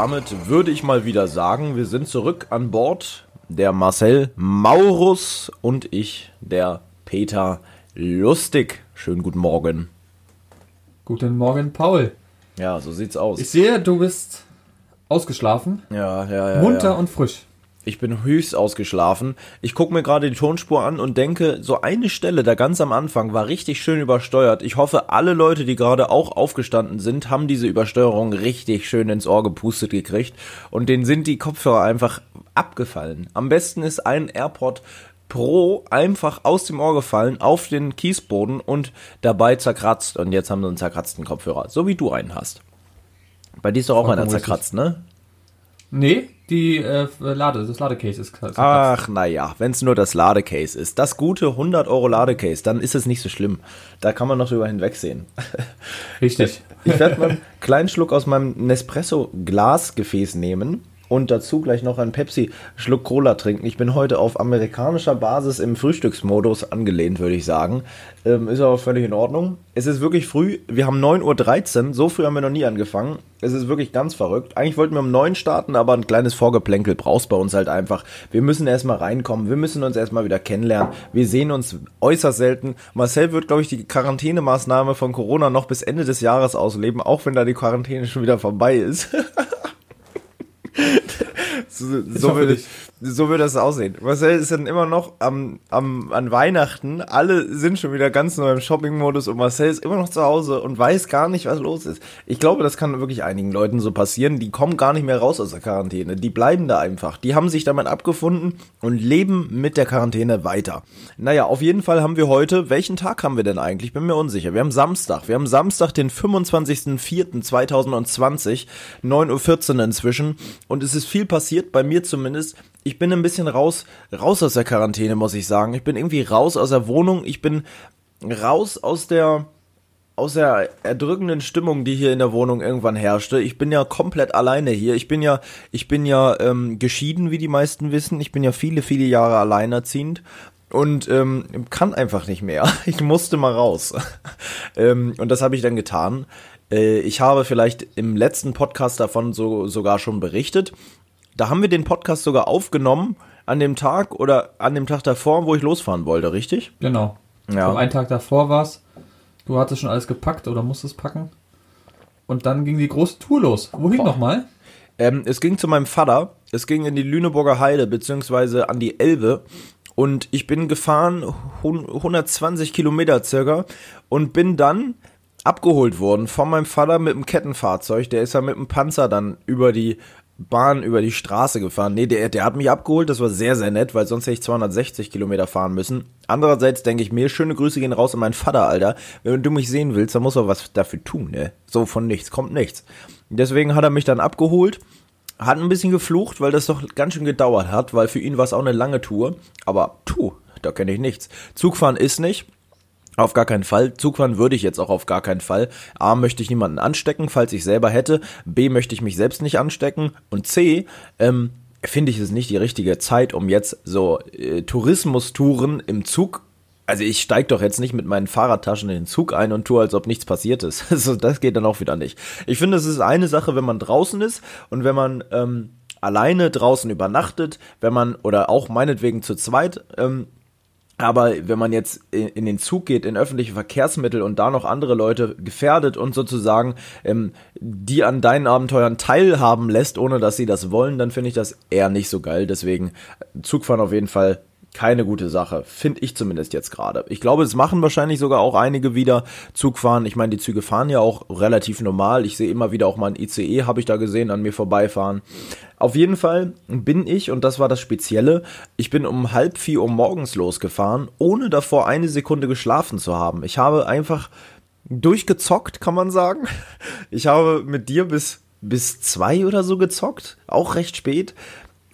damit würde ich mal wieder sagen, wir sind zurück an Bord. Der Marcel Maurus und ich, der Peter Lustig. Schönen guten Morgen. Guten Morgen, Paul. Ja, so sieht's aus. Ich sehe, du bist ausgeschlafen, ja, ja, ja. munter ja. und frisch. Ich bin höchst ausgeschlafen. Ich gucke mir gerade die Tonspur an und denke, so eine Stelle da ganz am Anfang war richtig schön übersteuert. Ich hoffe, alle Leute, die gerade auch aufgestanden sind, haben diese Übersteuerung richtig schön ins Ohr gepustet gekriegt und denen sind die Kopfhörer einfach abgefallen. Am besten ist ein AirPod Pro einfach aus dem Ohr gefallen auf den Kiesboden und dabei zerkratzt. Und jetzt haben sie einen zerkratzten Kopfhörer, so wie du einen hast. Bei dir ist doch auch einer zerkratzt, ne? Nee, die äh, Lade, das Ladecase ist zerkratzt. Ach, naja, wenn es nur das Ladecase ist. Das gute 100 Euro Ladecase, dann ist es nicht so schlimm. Da kann man noch drüber hinwegsehen. Richtig. Ich werde mal einen kleinen Schluck aus meinem Nespresso-Glasgefäß nehmen und dazu gleich noch einen Pepsi-Schluck Cola trinken. Ich bin heute auf amerikanischer Basis im Frühstücksmodus angelehnt, würde ich sagen. Ähm, ist aber völlig in Ordnung. Es ist wirklich früh. Wir haben 9.13 Uhr. So früh haben wir noch nie angefangen. Es ist wirklich ganz verrückt. Eigentlich wollten wir um 9 starten, aber ein kleines Vorgeplänkel brauchst bei uns halt einfach. Wir müssen erstmal reinkommen. Wir müssen uns erstmal wieder kennenlernen. Wir sehen uns äußerst selten. Marcel wird, glaube ich, die Quarantänemaßnahme von Corona noch bis Ende des Jahres ausleben, auch wenn da die Quarantäne schon wieder vorbei ist. so, so, würde, nicht. So würde das aussehen. Marcel ist dann immer noch am, am, an Weihnachten. Alle sind schon wieder ganz neu im Shopping-Modus und Marcel ist immer noch zu Hause und weiß gar nicht, was los ist. Ich glaube, das kann wirklich einigen Leuten so passieren. Die kommen gar nicht mehr raus aus der Quarantäne. Die bleiben da einfach. Die haben sich damit abgefunden und leben mit der Quarantäne weiter. Naja, auf jeden Fall haben wir heute, welchen Tag haben wir denn eigentlich? Bin mir unsicher. Wir haben Samstag. Wir haben Samstag, den 25.04.2020, 9.14 Uhr inzwischen. Und es ist viel passiert, bei mir zumindest. Ich bin ein bisschen raus, raus aus der Quarantäne, muss ich sagen. Ich bin irgendwie raus aus der Wohnung. Ich bin raus aus der, aus der erdrückenden Stimmung, die hier in der Wohnung irgendwann herrschte. Ich bin ja komplett alleine hier. Ich bin ja, ich bin ja ähm, geschieden, wie die meisten wissen. Ich bin ja viele, viele Jahre alleinerziehend und ähm, kann einfach nicht mehr. Ich musste mal raus. ähm, und das habe ich dann getan. Äh, ich habe vielleicht im letzten Podcast davon so sogar schon berichtet. Da haben wir den Podcast sogar aufgenommen an dem Tag oder an dem Tag davor, wo ich losfahren wollte, richtig? Genau. Ja. Ja. Einen Tag davor war's. Du hattest schon alles gepackt oder musstest packen. Und dann ging die große Tour los. Wohin nochmal? Ähm, es ging zu meinem Vater. Es ging in die Lüneburger Heide beziehungsweise an die Elbe. Und ich bin gefahren, hun- 120 Kilometer circa, und bin dann abgeholt worden von meinem Vater mit einem Kettenfahrzeug. Der ist ja mit dem Panzer dann über die Bahn, über die Straße gefahren. Nee, der, der hat mich abgeholt. Das war sehr, sehr nett, weil sonst hätte ich 260 Kilometer fahren müssen. Andererseits denke ich mir, schöne Grüße gehen raus an meinen Vater, Alter. Wenn du mich sehen willst, dann musst du was dafür tun, ne? So von nichts kommt nichts. Deswegen hat er mich dann abgeholt. Hat ein bisschen geflucht, weil das doch ganz schön gedauert hat, weil für ihn war es auch eine lange Tour. Aber, puh, da kenne ich nichts. Zugfahren ist nicht. Auf gar keinen Fall. Zugfahren würde ich jetzt auch auf gar keinen Fall. A, möchte ich niemanden anstecken, falls ich selber hätte. B, möchte ich mich selbst nicht anstecken. Und C, ähm, finde ich es nicht die richtige Zeit, um jetzt so äh, Tourismustouren im Zug. Also ich steig doch jetzt nicht mit meinen Fahrradtaschen in den Zug ein und tue, als ob nichts passiert ist. Also das geht dann auch wieder nicht. Ich finde, es ist eine Sache, wenn man draußen ist und wenn man ähm, alleine draußen übernachtet, wenn man oder auch meinetwegen zu zweit ähm, aber wenn man jetzt in, den Zug geht, in öffentliche Verkehrsmittel und da noch andere Leute gefährdet und sozusagen ähm, die an deinen Abenteuern teilhaben lässt, ohne dass sie das wollen, dann finde ich das eher nicht so geil. Deswegen Zugfahren auf jeden Fall keine gute Sache, finde ich zumindest jetzt gerade. Ich glaube, es machen wahrscheinlich sogar auch einige wieder Zugfahren. Ich meine, die Züge fahren ja auch relativ normal. Ich sehe immer wieder auch mal ein ICE, habe ich da gesehen, an mir vorbeifahren. Auf jeden Fall bin ich, und das war das Spezielle, ich bin um halb vier Uhr morgens losgefahren, ohne davor eine Sekunde geschlafen zu haben. Ich habe einfach durchgezockt, kann man sagen. Ich habe mit dir bis, bis zwei oder so gezockt, auch recht spät.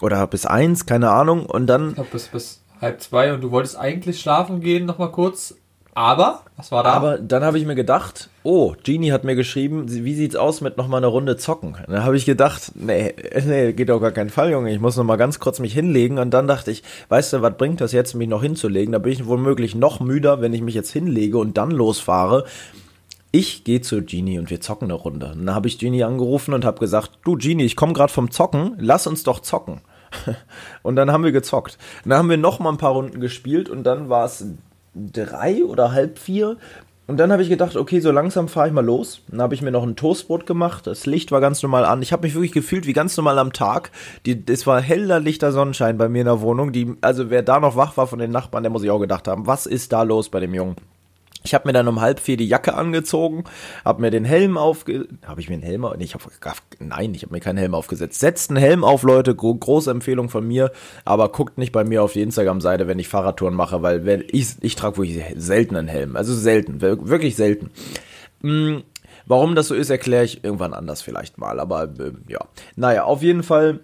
Oder bis eins, keine Ahnung. Und dann Ich glaube, bis, bis halb zwei und du wolltest eigentlich schlafen gehen, nochmal kurz. Aber, was war da? Aber dann habe ich mir gedacht, oh, Genie hat mir geschrieben, wie sieht's aus mit noch mal eine Runde zocken? Und dann habe ich gedacht, nee, nee, geht auf gar keinen Fall, Junge, ich muss noch mal ganz kurz mich hinlegen. Und dann dachte ich, weißt du, was bringt das jetzt, mich noch hinzulegen? Da bin ich womöglich noch müder, wenn ich mich jetzt hinlege und dann losfahre. Ich gehe zu Genie und wir zocken eine Runde. Und dann habe ich Genie angerufen und habe gesagt, du Genie, ich komme gerade vom Zocken, lass uns doch zocken. Und dann haben wir gezockt. dann haben wir noch mal ein paar Runden gespielt und dann war es drei oder halb vier. Und dann habe ich gedacht, okay, so langsam fahre ich mal los. Dann habe ich mir noch ein Toastbrot gemacht. Das Licht war ganz normal an. Ich habe mich wirklich gefühlt wie ganz normal am Tag. Die, es war heller, lichter Sonnenschein bei mir in der Wohnung. Die, also wer da noch wach war von den Nachbarn, der muss ich auch gedacht haben, was ist da los bei dem Jungen? Ich habe mir dann um halb vier die Jacke angezogen, habe mir den Helm aufge... Habe ich mir einen Helm... Nee, ich hab, nein, ich habe mir keinen Helm aufgesetzt. Setzt einen Helm auf, Leute. Große Empfehlung von mir. Aber guckt nicht bei mir auf die Instagram-Seite, wenn ich Fahrradtouren mache, weil wenn ich, ich trage wirklich selten einen Helm. Also selten, wirklich selten. Hm, warum das so ist, erkläre ich irgendwann anders vielleicht mal. Aber äh, ja, naja, auf jeden Fall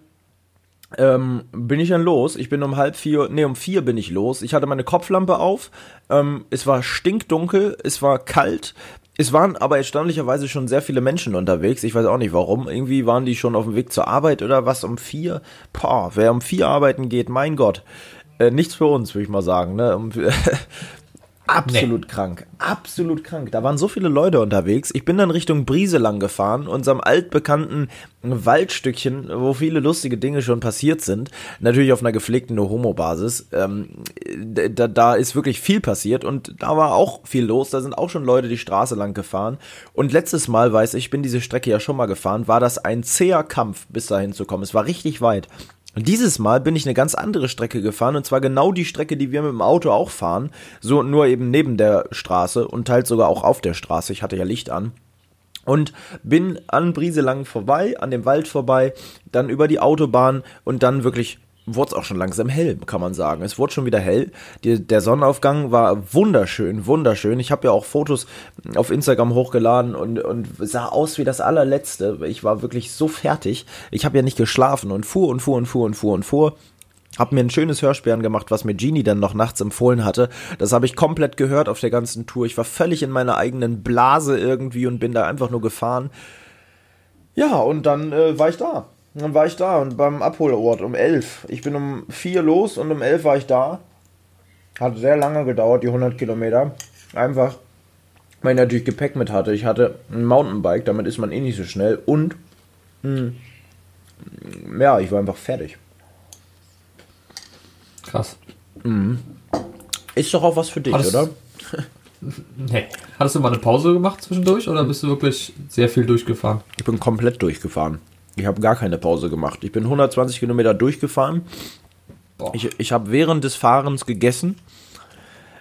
ähm, bin ich dann los. Ich bin um halb vier, nee, um vier bin ich los. Ich hatte meine Kopflampe auf. Ähm, es war stinkdunkel, es war kalt. Es waren aber erstaunlicherweise schon sehr viele Menschen unterwegs. Ich weiß auch nicht warum. Irgendwie waren die schon auf dem Weg zur Arbeit oder was um vier. Boah, wer um vier arbeiten geht, mein Gott. Äh, nichts für uns, würde ich mal sagen. Ne? Um, Absolut nee. krank. Absolut krank. Da waren so viele Leute unterwegs. Ich bin dann Richtung Brieselang gefahren, unserem altbekannten Waldstückchen, wo viele lustige Dinge schon passiert sind. Natürlich auf einer gepflegten No-Homo-Basis. Ähm, da, da ist wirklich viel passiert und da war auch viel los. Da sind auch schon Leute die Straße lang gefahren. Und letztes Mal, weiß ich, ich bin diese Strecke ja schon mal gefahren, war das ein zäher Kampf, bis dahin zu kommen. Es war richtig weit. Und dieses Mal bin ich eine ganz andere Strecke gefahren und zwar genau die Strecke, die wir mit dem Auto auch fahren, so nur eben neben der Straße und teils sogar auch auf der Straße. Ich hatte ja Licht an. Und bin an Brieselang vorbei, an dem Wald vorbei, dann über die Autobahn und dann wirklich wurde es auch schon langsam hell, kann man sagen. Es wurde schon wieder hell. Die, der Sonnenaufgang war wunderschön, wunderschön. Ich habe ja auch Fotos auf Instagram hochgeladen und, und sah aus wie das allerletzte. Ich war wirklich so fertig. Ich habe ja nicht geschlafen und fuhr und fuhr und fuhr und fuhr und fuhr. Hab mir ein schönes Hörspiel gemacht, was mir Genie dann noch nachts empfohlen hatte. Das habe ich komplett gehört auf der ganzen Tour. Ich war völlig in meiner eigenen Blase irgendwie und bin da einfach nur gefahren. Ja, und dann äh, war ich da. Dann war ich da und beim Abholort um 11. Ich bin um 4 los und um 11 war ich da. Hat sehr lange gedauert, die 100 Kilometer. Einfach, weil ich natürlich Gepäck mit hatte. Ich hatte ein Mountainbike, damit ist man eh nicht so schnell. Und, mh, hm, ja, ich war einfach fertig. Krass. Mhm. Ist doch auch was für dich, Hattest, oder? nee. Hattest du mal eine Pause gemacht zwischendurch oder bist du wirklich sehr viel durchgefahren? Ich bin komplett durchgefahren. Ich habe gar keine Pause gemacht. Ich bin 120 Kilometer durchgefahren. Boah. Ich, ich habe während des Fahrens gegessen,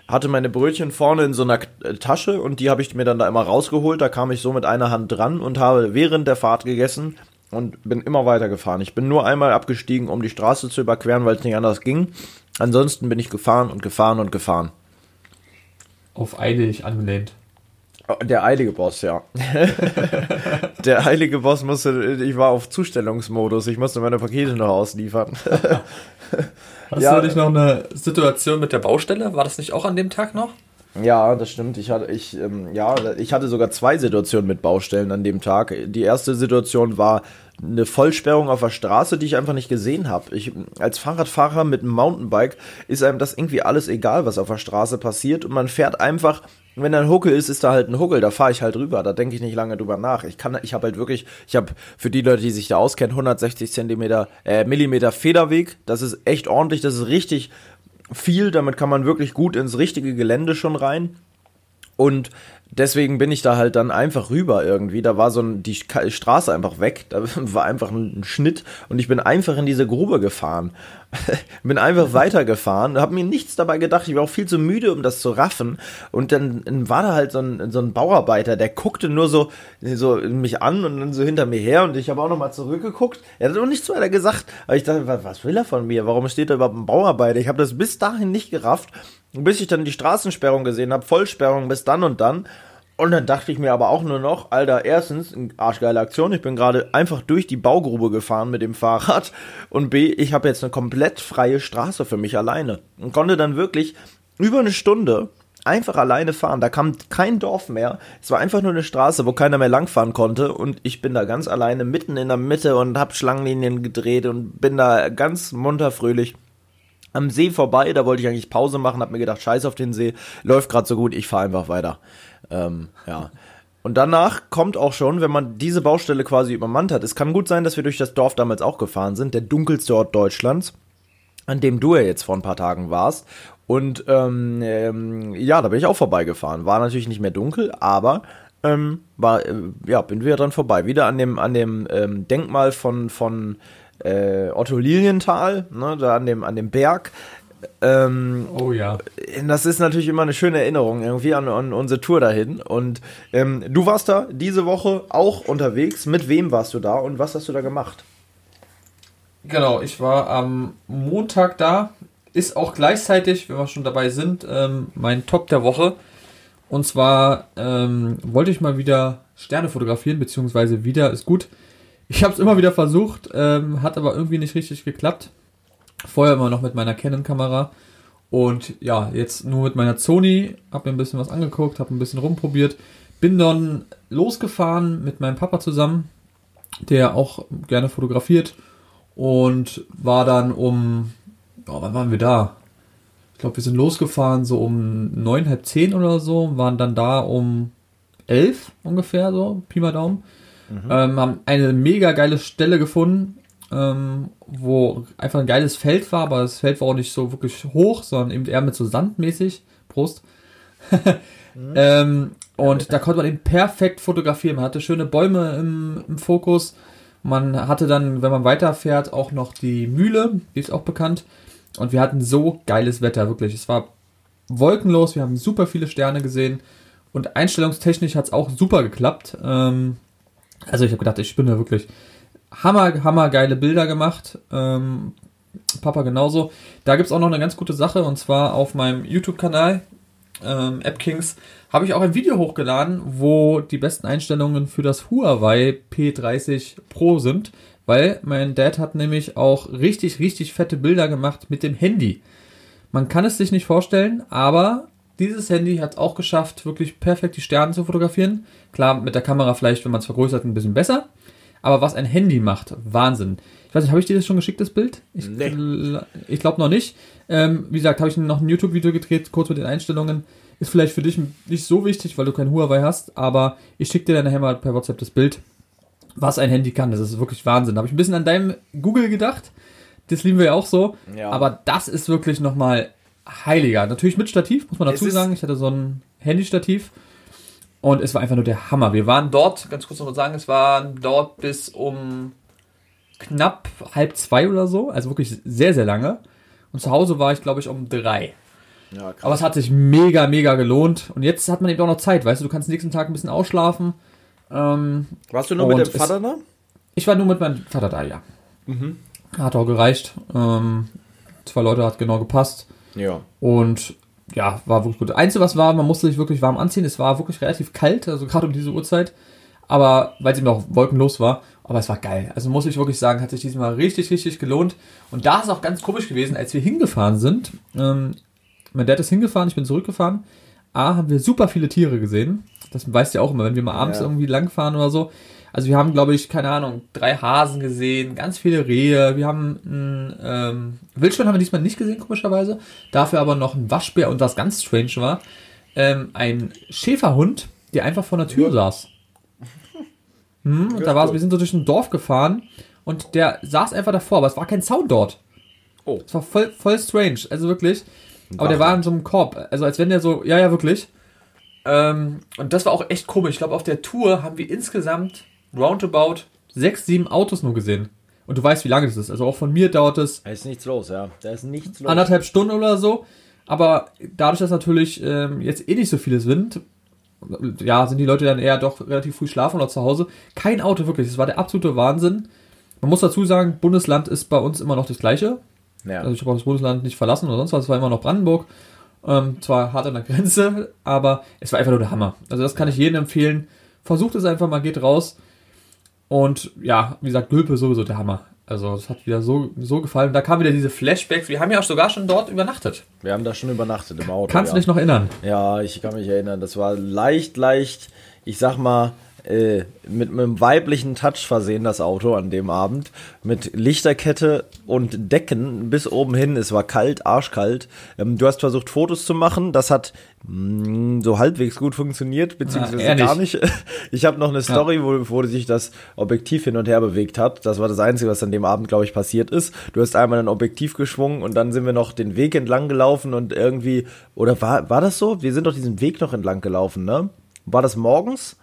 hatte meine Brötchen vorne in so einer Tasche und die habe ich mir dann da immer rausgeholt. Da kam ich so mit einer Hand dran und habe während der Fahrt gegessen und bin immer weiter gefahren. Ich bin nur einmal abgestiegen, um die Straße zu überqueren, weil es nicht anders ging. Ansonsten bin ich gefahren und gefahren und gefahren. Auf eilig angelehnt. Der eilige Boss, ja. der heilige Boss musste, ich war auf Zustellungsmodus, ich musste meine Pakete noch ausliefern. Hast ja, du nicht noch eine Situation mit der Baustelle? War das nicht auch an dem Tag noch? Ja, das stimmt. Ich hatte, ich, ähm, ja, ich hatte sogar zwei Situationen mit Baustellen an dem Tag. Die erste Situation war eine Vollsperrung auf der Straße, die ich einfach nicht gesehen habe. Ich als Fahrradfahrer mit einem Mountainbike ist einem das irgendwie alles egal, was auf der Straße passiert und man fährt einfach wenn da ein Huckel ist, ist da halt ein Huckel, da fahre ich halt rüber, da denke ich nicht lange drüber nach. Ich kann, ich habe halt wirklich, ich habe für die Leute, die sich da auskennen, 160 Zentimeter, äh, Millimeter Federweg. Das ist echt ordentlich, das ist richtig viel, damit kann man wirklich gut ins richtige Gelände schon rein. Und deswegen bin ich da halt dann einfach rüber irgendwie. Da war so ein, die Straße einfach weg. Da war einfach ein Schnitt und ich bin einfach in diese Grube gefahren. bin einfach weitergefahren, habe mir nichts dabei gedacht. Ich war auch viel zu müde, um das zu raffen. Und dann war da halt so ein, so ein Bauarbeiter, der guckte nur so, so mich an und dann so hinter mir her. Und ich habe auch nochmal zurückgeguckt. Er hat auch nichts weiter gesagt. Aber ich dachte, was will er von mir? Warum steht da überhaupt ein Bauarbeiter? Ich habe das bis dahin nicht gerafft bis ich dann die Straßensperrung gesehen habe, Vollsperrung bis dann und dann. Und dann dachte ich mir aber auch nur noch, Alter, erstens, arschgeile Aktion, ich bin gerade einfach durch die Baugrube gefahren mit dem Fahrrad und B, ich habe jetzt eine komplett freie Straße für mich alleine und konnte dann wirklich über eine Stunde einfach alleine fahren. Da kam kein Dorf mehr. Es war einfach nur eine Straße, wo keiner mehr langfahren konnte und ich bin da ganz alleine mitten in der Mitte und hab Schlangenlinien gedreht und bin da ganz munter fröhlich am See vorbei, da wollte ich eigentlich Pause machen, hab mir gedacht, scheiß auf den See, läuft gerade so gut, ich fahre einfach weiter. Ähm, ja. Und danach kommt auch schon, wenn man diese Baustelle quasi übermannt hat, es kann gut sein, dass wir durch das Dorf damals auch gefahren sind, der dunkelste Ort Deutschlands, an dem du ja jetzt vor ein paar Tagen warst. Und ähm, ähm, ja, da bin ich auch vorbeigefahren. War natürlich nicht mehr dunkel, aber ähm, war, äh, ja, bin wieder dran vorbei. Wieder an dem, an dem ähm, Denkmal von, von äh, Otto Lilienthal, ne, da an dem, an dem Berg. Ähm, Oh ja. das ist natürlich immer eine schöne Erinnerung irgendwie an, an unsere Tour dahin. Und ähm, du warst da diese Woche auch unterwegs. Mit wem warst du da und was hast du da gemacht? Genau, ich war am Montag da. Ist auch gleichzeitig, wenn wir schon dabei sind, ähm, mein Top der Woche. Und zwar ähm, wollte ich mal wieder Sterne fotografieren, beziehungsweise wieder ist gut. Ich habe es immer wieder versucht, ähm, hat aber irgendwie nicht richtig geklappt. Vorher immer noch mit meiner Canon-Kamera. Und ja, jetzt nur mit meiner Sony. Hab mir ein bisschen was angeguckt, habe ein bisschen rumprobiert. Bin dann losgefahren mit meinem Papa zusammen, der auch gerne fotografiert. Und war dann um, oh, wann waren wir da? Ich glaube, wir sind losgefahren so um neun, halb zehn oder so, waren dann da um elf ungefähr so, Pi mal Daumen. Ähm, haben eine mega geile Stelle gefunden, ähm, wo einfach ein geiles Feld war, aber das Feld war auch nicht so wirklich hoch, sondern eben eher mit so sandmäßig. Prost. ähm, und da konnte man eben perfekt fotografieren. Man hatte schöne Bäume im, im Fokus. Man hatte dann, wenn man weiterfährt, auch noch die Mühle, die ist auch bekannt. Und wir hatten so geiles Wetter, wirklich. Es war wolkenlos, wir haben super viele Sterne gesehen. Und einstellungstechnisch hat es auch super geklappt. Ähm, also ich habe gedacht, ich spinne wirklich. Hammer, hammer geile Bilder gemacht. Ähm, Papa genauso. Da gibt's auch noch eine ganz gute Sache und zwar auf meinem YouTube-Kanal ähm, AppKings habe ich auch ein Video hochgeladen, wo die besten Einstellungen für das Huawei P30 Pro sind, weil mein Dad hat nämlich auch richtig, richtig fette Bilder gemacht mit dem Handy. Man kann es sich nicht vorstellen, aber dieses Handy hat es auch geschafft, wirklich perfekt die Sterne zu fotografieren. Klar, mit der Kamera vielleicht, wenn man es vergrößert, ein bisschen besser. Aber was ein Handy macht, Wahnsinn. Ich weiß nicht, habe ich dir das schon geschickt, das Bild? Ich, Nee. ich glaube noch nicht. Ähm, wie gesagt, habe ich noch ein YouTube-Video gedreht, kurz mit den Einstellungen. Ist vielleicht für dich nicht so wichtig, weil du kein Huawei hast, aber ich schicke dir dann nachher mal per WhatsApp das Bild, was ein Handy kann. Das ist wirklich Wahnsinn. Da habe ich ein bisschen an deinem Google gedacht. Das lieben wir ja auch so. Ja. Aber das ist wirklich nochmal heiliger. Natürlich mit Stativ, muss man dazu sagen. Ich hatte so ein Handystativ. Und es war einfach nur der Hammer. Wir waren dort, ganz kurz noch mal sagen, es waren dort bis um knapp halb zwei oder so. Also wirklich sehr, sehr lange. Und zu Hause war ich, glaube ich, um drei. Ja, krass. Aber es hat sich mega, mega gelohnt. Und jetzt hat man eben auch noch Zeit, weißt du, du kannst nächsten Tag ein bisschen ausschlafen. Ähm, Warst du nur mit dem Vater da? ich war nur mit meinem Vater da, ja. Hat auch gereicht. Ähm, zwei Leute hat genau gepasst. Ja. Und ja, war wirklich gut. Einzige, was war, man musste sich wirklich warm anziehen. Es war wirklich relativ kalt, also gerade um diese Uhrzeit. Aber weil es eben auch wolkenlos war. Aber es war geil. Also muss ich wirklich sagen, hat sich diesmal richtig, richtig gelohnt. Und da ist es auch ganz komisch gewesen, als wir hingefahren sind. Ähm, mein Dad ist hingefahren, ich bin zurückgefahren. A, haben wir super viele Tiere gesehen. Das weißt du ja auch immer, wenn wir mal abends Ja. irgendwie langfahren oder so. Also wir haben, glaube ich, keine Ahnung, drei Hasen gesehen, ganz viele Rehe. Wir haben ein ähm, Wildschwein haben wir diesmal nicht gesehen, komischerweise. Dafür aber noch ein Waschbär und was ganz strange war, ähm, ein Schäferhund, der einfach vor der Tür saß. Hm, und da war, wir sind so durch ein Dorf gefahren und der saß einfach davor, aber es war kein Zaun dort. Oh. Es war voll, voll strange, also wirklich. Aber der war in so einem Korb, also als wenn der so, ja, ja, wirklich. Ähm, und das war auch echt komisch. Ich glaube, auf der Tour haben wir insgesamt roundabout sechs, sieben Autos nur gesehen. Und du weißt, wie lange das ist. Also auch von mir dauert es Da ist nichts los, ja. Da ist nichts los. anderthalb Stunden oder so. Aber dadurch, dass natürlich ähm, jetzt eh nicht so viel sind, ja, sind die Leute dann eher doch relativ früh schlafen oder zu Hause. Kein Auto wirklich. Das war der absolute Wahnsinn. Man muss dazu sagen, Bundesland ist bei uns immer noch das gleiche. Ja. Also ich habe das Bundesland nicht verlassen oder sonst was. Es war immer noch Brandenburg. Ähm, zwar hart an der Grenze, aber es war einfach nur der Hammer. Also das kann ich jedem empfehlen. Versucht es einfach mal, geht raus. Und ja, wie gesagt, Gülpe sowieso der Hammer. Also es hat wieder so, so gefallen. Da kamen wieder diese Flashbacks. Wir haben ja auch sogar schon dort übernachtet. Wir haben da schon übernachtet im Auto. Kannst ja. du dich noch erinnern? Ja, ich kann mich erinnern. Das war leicht, leicht, ich sag mal, äh, mit, einem weiblichen Touch versehen, das Auto an dem Abend. Mit Lichterkette und Decken bis oben hin. Es war kalt, arschkalt. Ähm, du hast versucht, Fotos zu machen. Das hat mh, mm, so halbwegs gut funktioniert, beziehungsweise Ja, gar nicht. Ich habe noch eine Story, wo, wo sich das Objektiv hin und her bewegt hat. Das war das Einzige, was an dem Abend, glaube ich, passiert ist. Du hast einmal ein Objektiv geschwungen und dann sind wir noch den Weg entlang gelaufen und irgendwie, oder war, war das so? Wir sind doch diesen Weg noch entlang gelaufen, ne? War das morgens?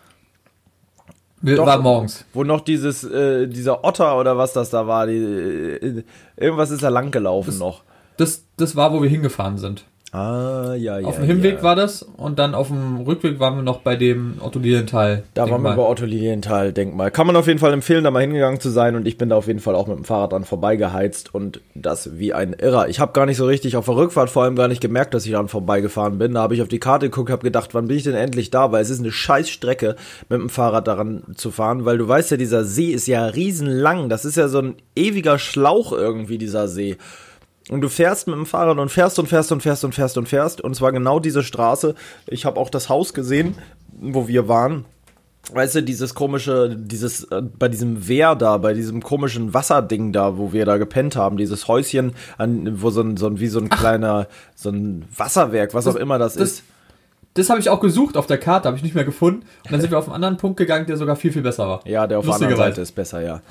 Doch. war morgens. Wo noch dieses, äh, dieser Otter oder was das da war, die, äh, irgendwas ist da lang gelaufen noch. Das, das war, wo wir hingefahren sind. Ah, ja, ja. auf dem Hinweg ja. war das und dann auf dem Rückweg waren wir noch bei dem Otto Lilienthal. Da waren wir bei Otto Lilienthal, Denkmal. Kann man auf jeden Fall empfehlen, da mal hingegangen zu sein und ich bin da auf jeden Fall auch mit dem Fahrrad dran vorbeigeheizt und das wie ein Irrer. Ich habe gar nicht so richtig auf der Rückfahrt vor allem gar nicht gemerkt, dass ich dran vorbeigefahren bin. Da habe ich auf die Karte geguckt, habe gedacht, wann bin ich denn endlich da, weil es ist eine scheiß Strecke mit dem Fahrrad daran zu fahren, weil du weißt ja, dieser See ist ja riesenlang. Das ist ja so ein ewiger Schlauch irgendwie, dieser See. Und du fährst mit dem Fahrrad und fährst und fährst und fährst und fährst und fährst. Und zwar genau diese Straße. Ich habe auch das Haus gesehen, wo wir waren. Weißt du, dieses komische, dieses, äh, bei diesem Wehr da, bei diesem komischen Wasserding da, wo wir da gepennt haben, dieses Häuschen, an, wo so ein, so ein, wie so ein kleiner, so ein Wasserwerk, was auch immer das, das- ist. Das habe ich auch gesucht auf der Karte, habe ich nicht mehr gefunden. Und dann sind wir auf einen anderen Punkt gegangen, der sogar viel, viel besser war. Ja, der auf der anderen. Seite ist besser, ja.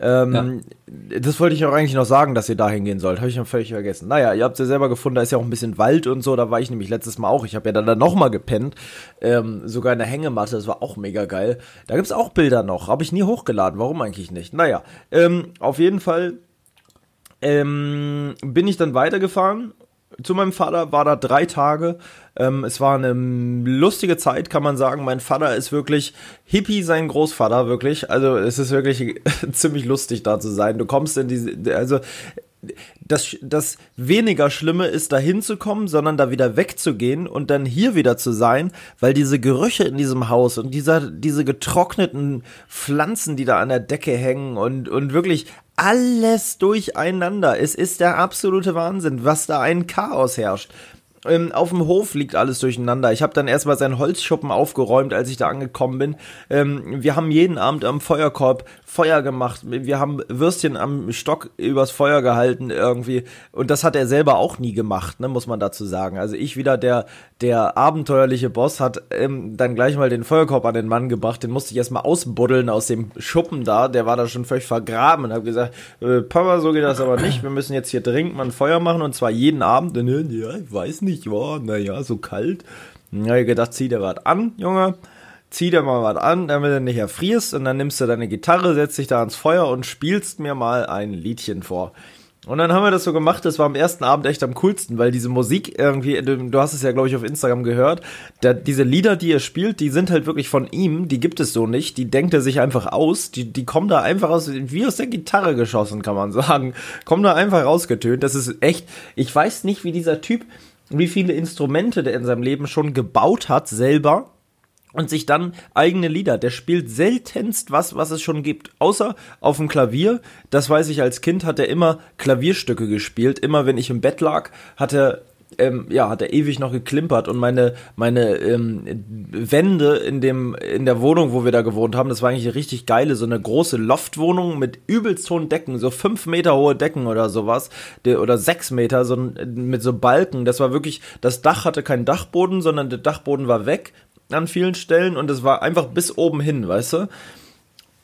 Ähm, Das wollte ich auch eigentlich noch sagen, dass ihr da hingehen sollt. Habe ich noch völlig vergessen. Naja, ihr habt es ja selber gefunden, da ist ja auch ein bisschen Wald und so. Da war ich nämlich letztes Mal auch. Ich habe ja dann da nochmal gepennt. Ähm, sogar in der Hängematte. Das war auch mega geil. Da gibt's auch Bilder noch. Habe ich nie hochgeladen. Warum eigentlich nicht? Naja, ähm, auf jeden Fall ähm, bin ich dann weitergefahren zu meinem Vater, war da drei Tage. Ähm, es war eine lustige Zeit, kann man sagen. Mein Vater ist wirklich Hippie, sein Großvater, wirklich. Also es ist wirklich ziemlich lustig da zu sein. Du kommst in diese, also das, das weniger Schlimme ist, da hinzukommen, sondern da wieder wegzugehen und dann hier wieder zu sein, weil diese Gerüche in diesem Haus und dieser, diese getrockneten Pflanzen, die da an der Decke hängen und, und wirklich alles durcheinander. Es ist der absolute Wahnsinn, was da ein Chaos herrscht. Ähm, auf dem Hof liegt alles durcheinander. Ich habe dann erstmal seinen Holzschuppen aufgeräumt, als ich da angekommen bin. Ähm, wir haben jeden Abend am Feuerkorb Feuer gemacht. Wir haben Würstchen am Stock übers Feuer gehalten irgendwie. Und das hat er selber auch nie gemacht, ne, muss man dazu sagen. Also ich wieder der, der abenteuerliche Boss hat ähm, dann gleich mal den Feuerkorb an den Mann gebracht. Den musste ich erstmal ausbuddeln aus dem Schuppen da. Der war da schon völlig vergraben und habe gesagt, äh, Papa, so geht das aber nicht. Wir müssen jetzt hier dringend mal ein Feuer machen und zwar jeden Abend. Äh, ja, ich weiß nicht, ja, naja, so kalt. Dann hab ich gedacht, zieh dir was an, Junge. Zieh dir mal was an, damit du nicht erfrierst. Und dann nimmst du deine Gitarre, setzt dich da ans Feuer und spielst mir mal ein Liedchen vor. Und dann haben wir das so gemacht, das war am ersten Abend echt am coolsten, weil diese Musik irgendwie, du, hast es ja, glaube ich, auf Instagram gehört, der, diese Lieder, die er spielt, die sind halt wirklich von ihm, die gibt es so nicht, die denkt er sich einfach aus, die, die kommen da einfach aus, wie aus der Gitarre geschossen, kann man sagen, kommen da einfach rausgetönt, das ist echt, ich weiß nicht, wie dieser Typ, wie viele Instrumente der in seinem Leben schon gebaut hat, selber, und sich dann eigene Lieder. Der spielt seltenst was, was es schon gibt. Außer auf dem Klavier. Das weiß ich als Kind, hat er immer Klavierstücke gespielt. Immer wenn ich im Bett lag, hat er ähm, ja, hat er ewig noch geklimpert und meine, meine ähm, Wände in dem, in der Wohnung, wo wir da gewohnt haben, das war eigentlich eine richtig geile, so eine große Loftwohnung mit übelst hohen Decken, so fünf Meter hohe Decken oder sowas, der, oder sechs Meter, so mit so Balken. Das war wirklich, das Dach hatte keinen Dachboden, sondern der Dachboden war weg an vielen Stellen und es war einfach bis oben hin, weißt du?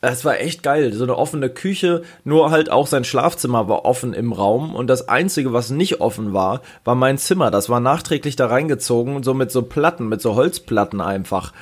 Es war echt geil, so eine offene Küche, nur halt auch sein Schlafzimmer war offen im Raum und das einzige, was nicht offen war, war mein Zimmer. Das war nachträglich da reingezogen, so mit so Platten, mit so Holzplatten einfach.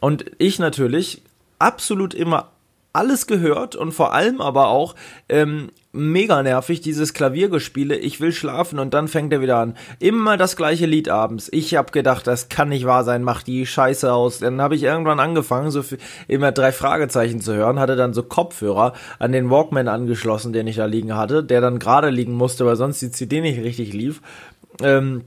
Und ich natürlich absolut immer alles gehört und vor allem aber auch ähm, mega nervig, dieses Klaviergespiele, ich will schlafen und dann fängt er wieder an. Immer das gleiche Lied abends. Ich hab gedacht, das kann nicht wahr sein, mach die Scheiße aus. Dann habe ich irgendwann angefangen, so viel, immer drei Fragezeichen zu hören, hatte dann so Kopfhörer an den Walkman angeschlossen, den ich da liegen hatte, der dann gerade liegen musste, weil sonst die CD nicht richtig lief. Ähm,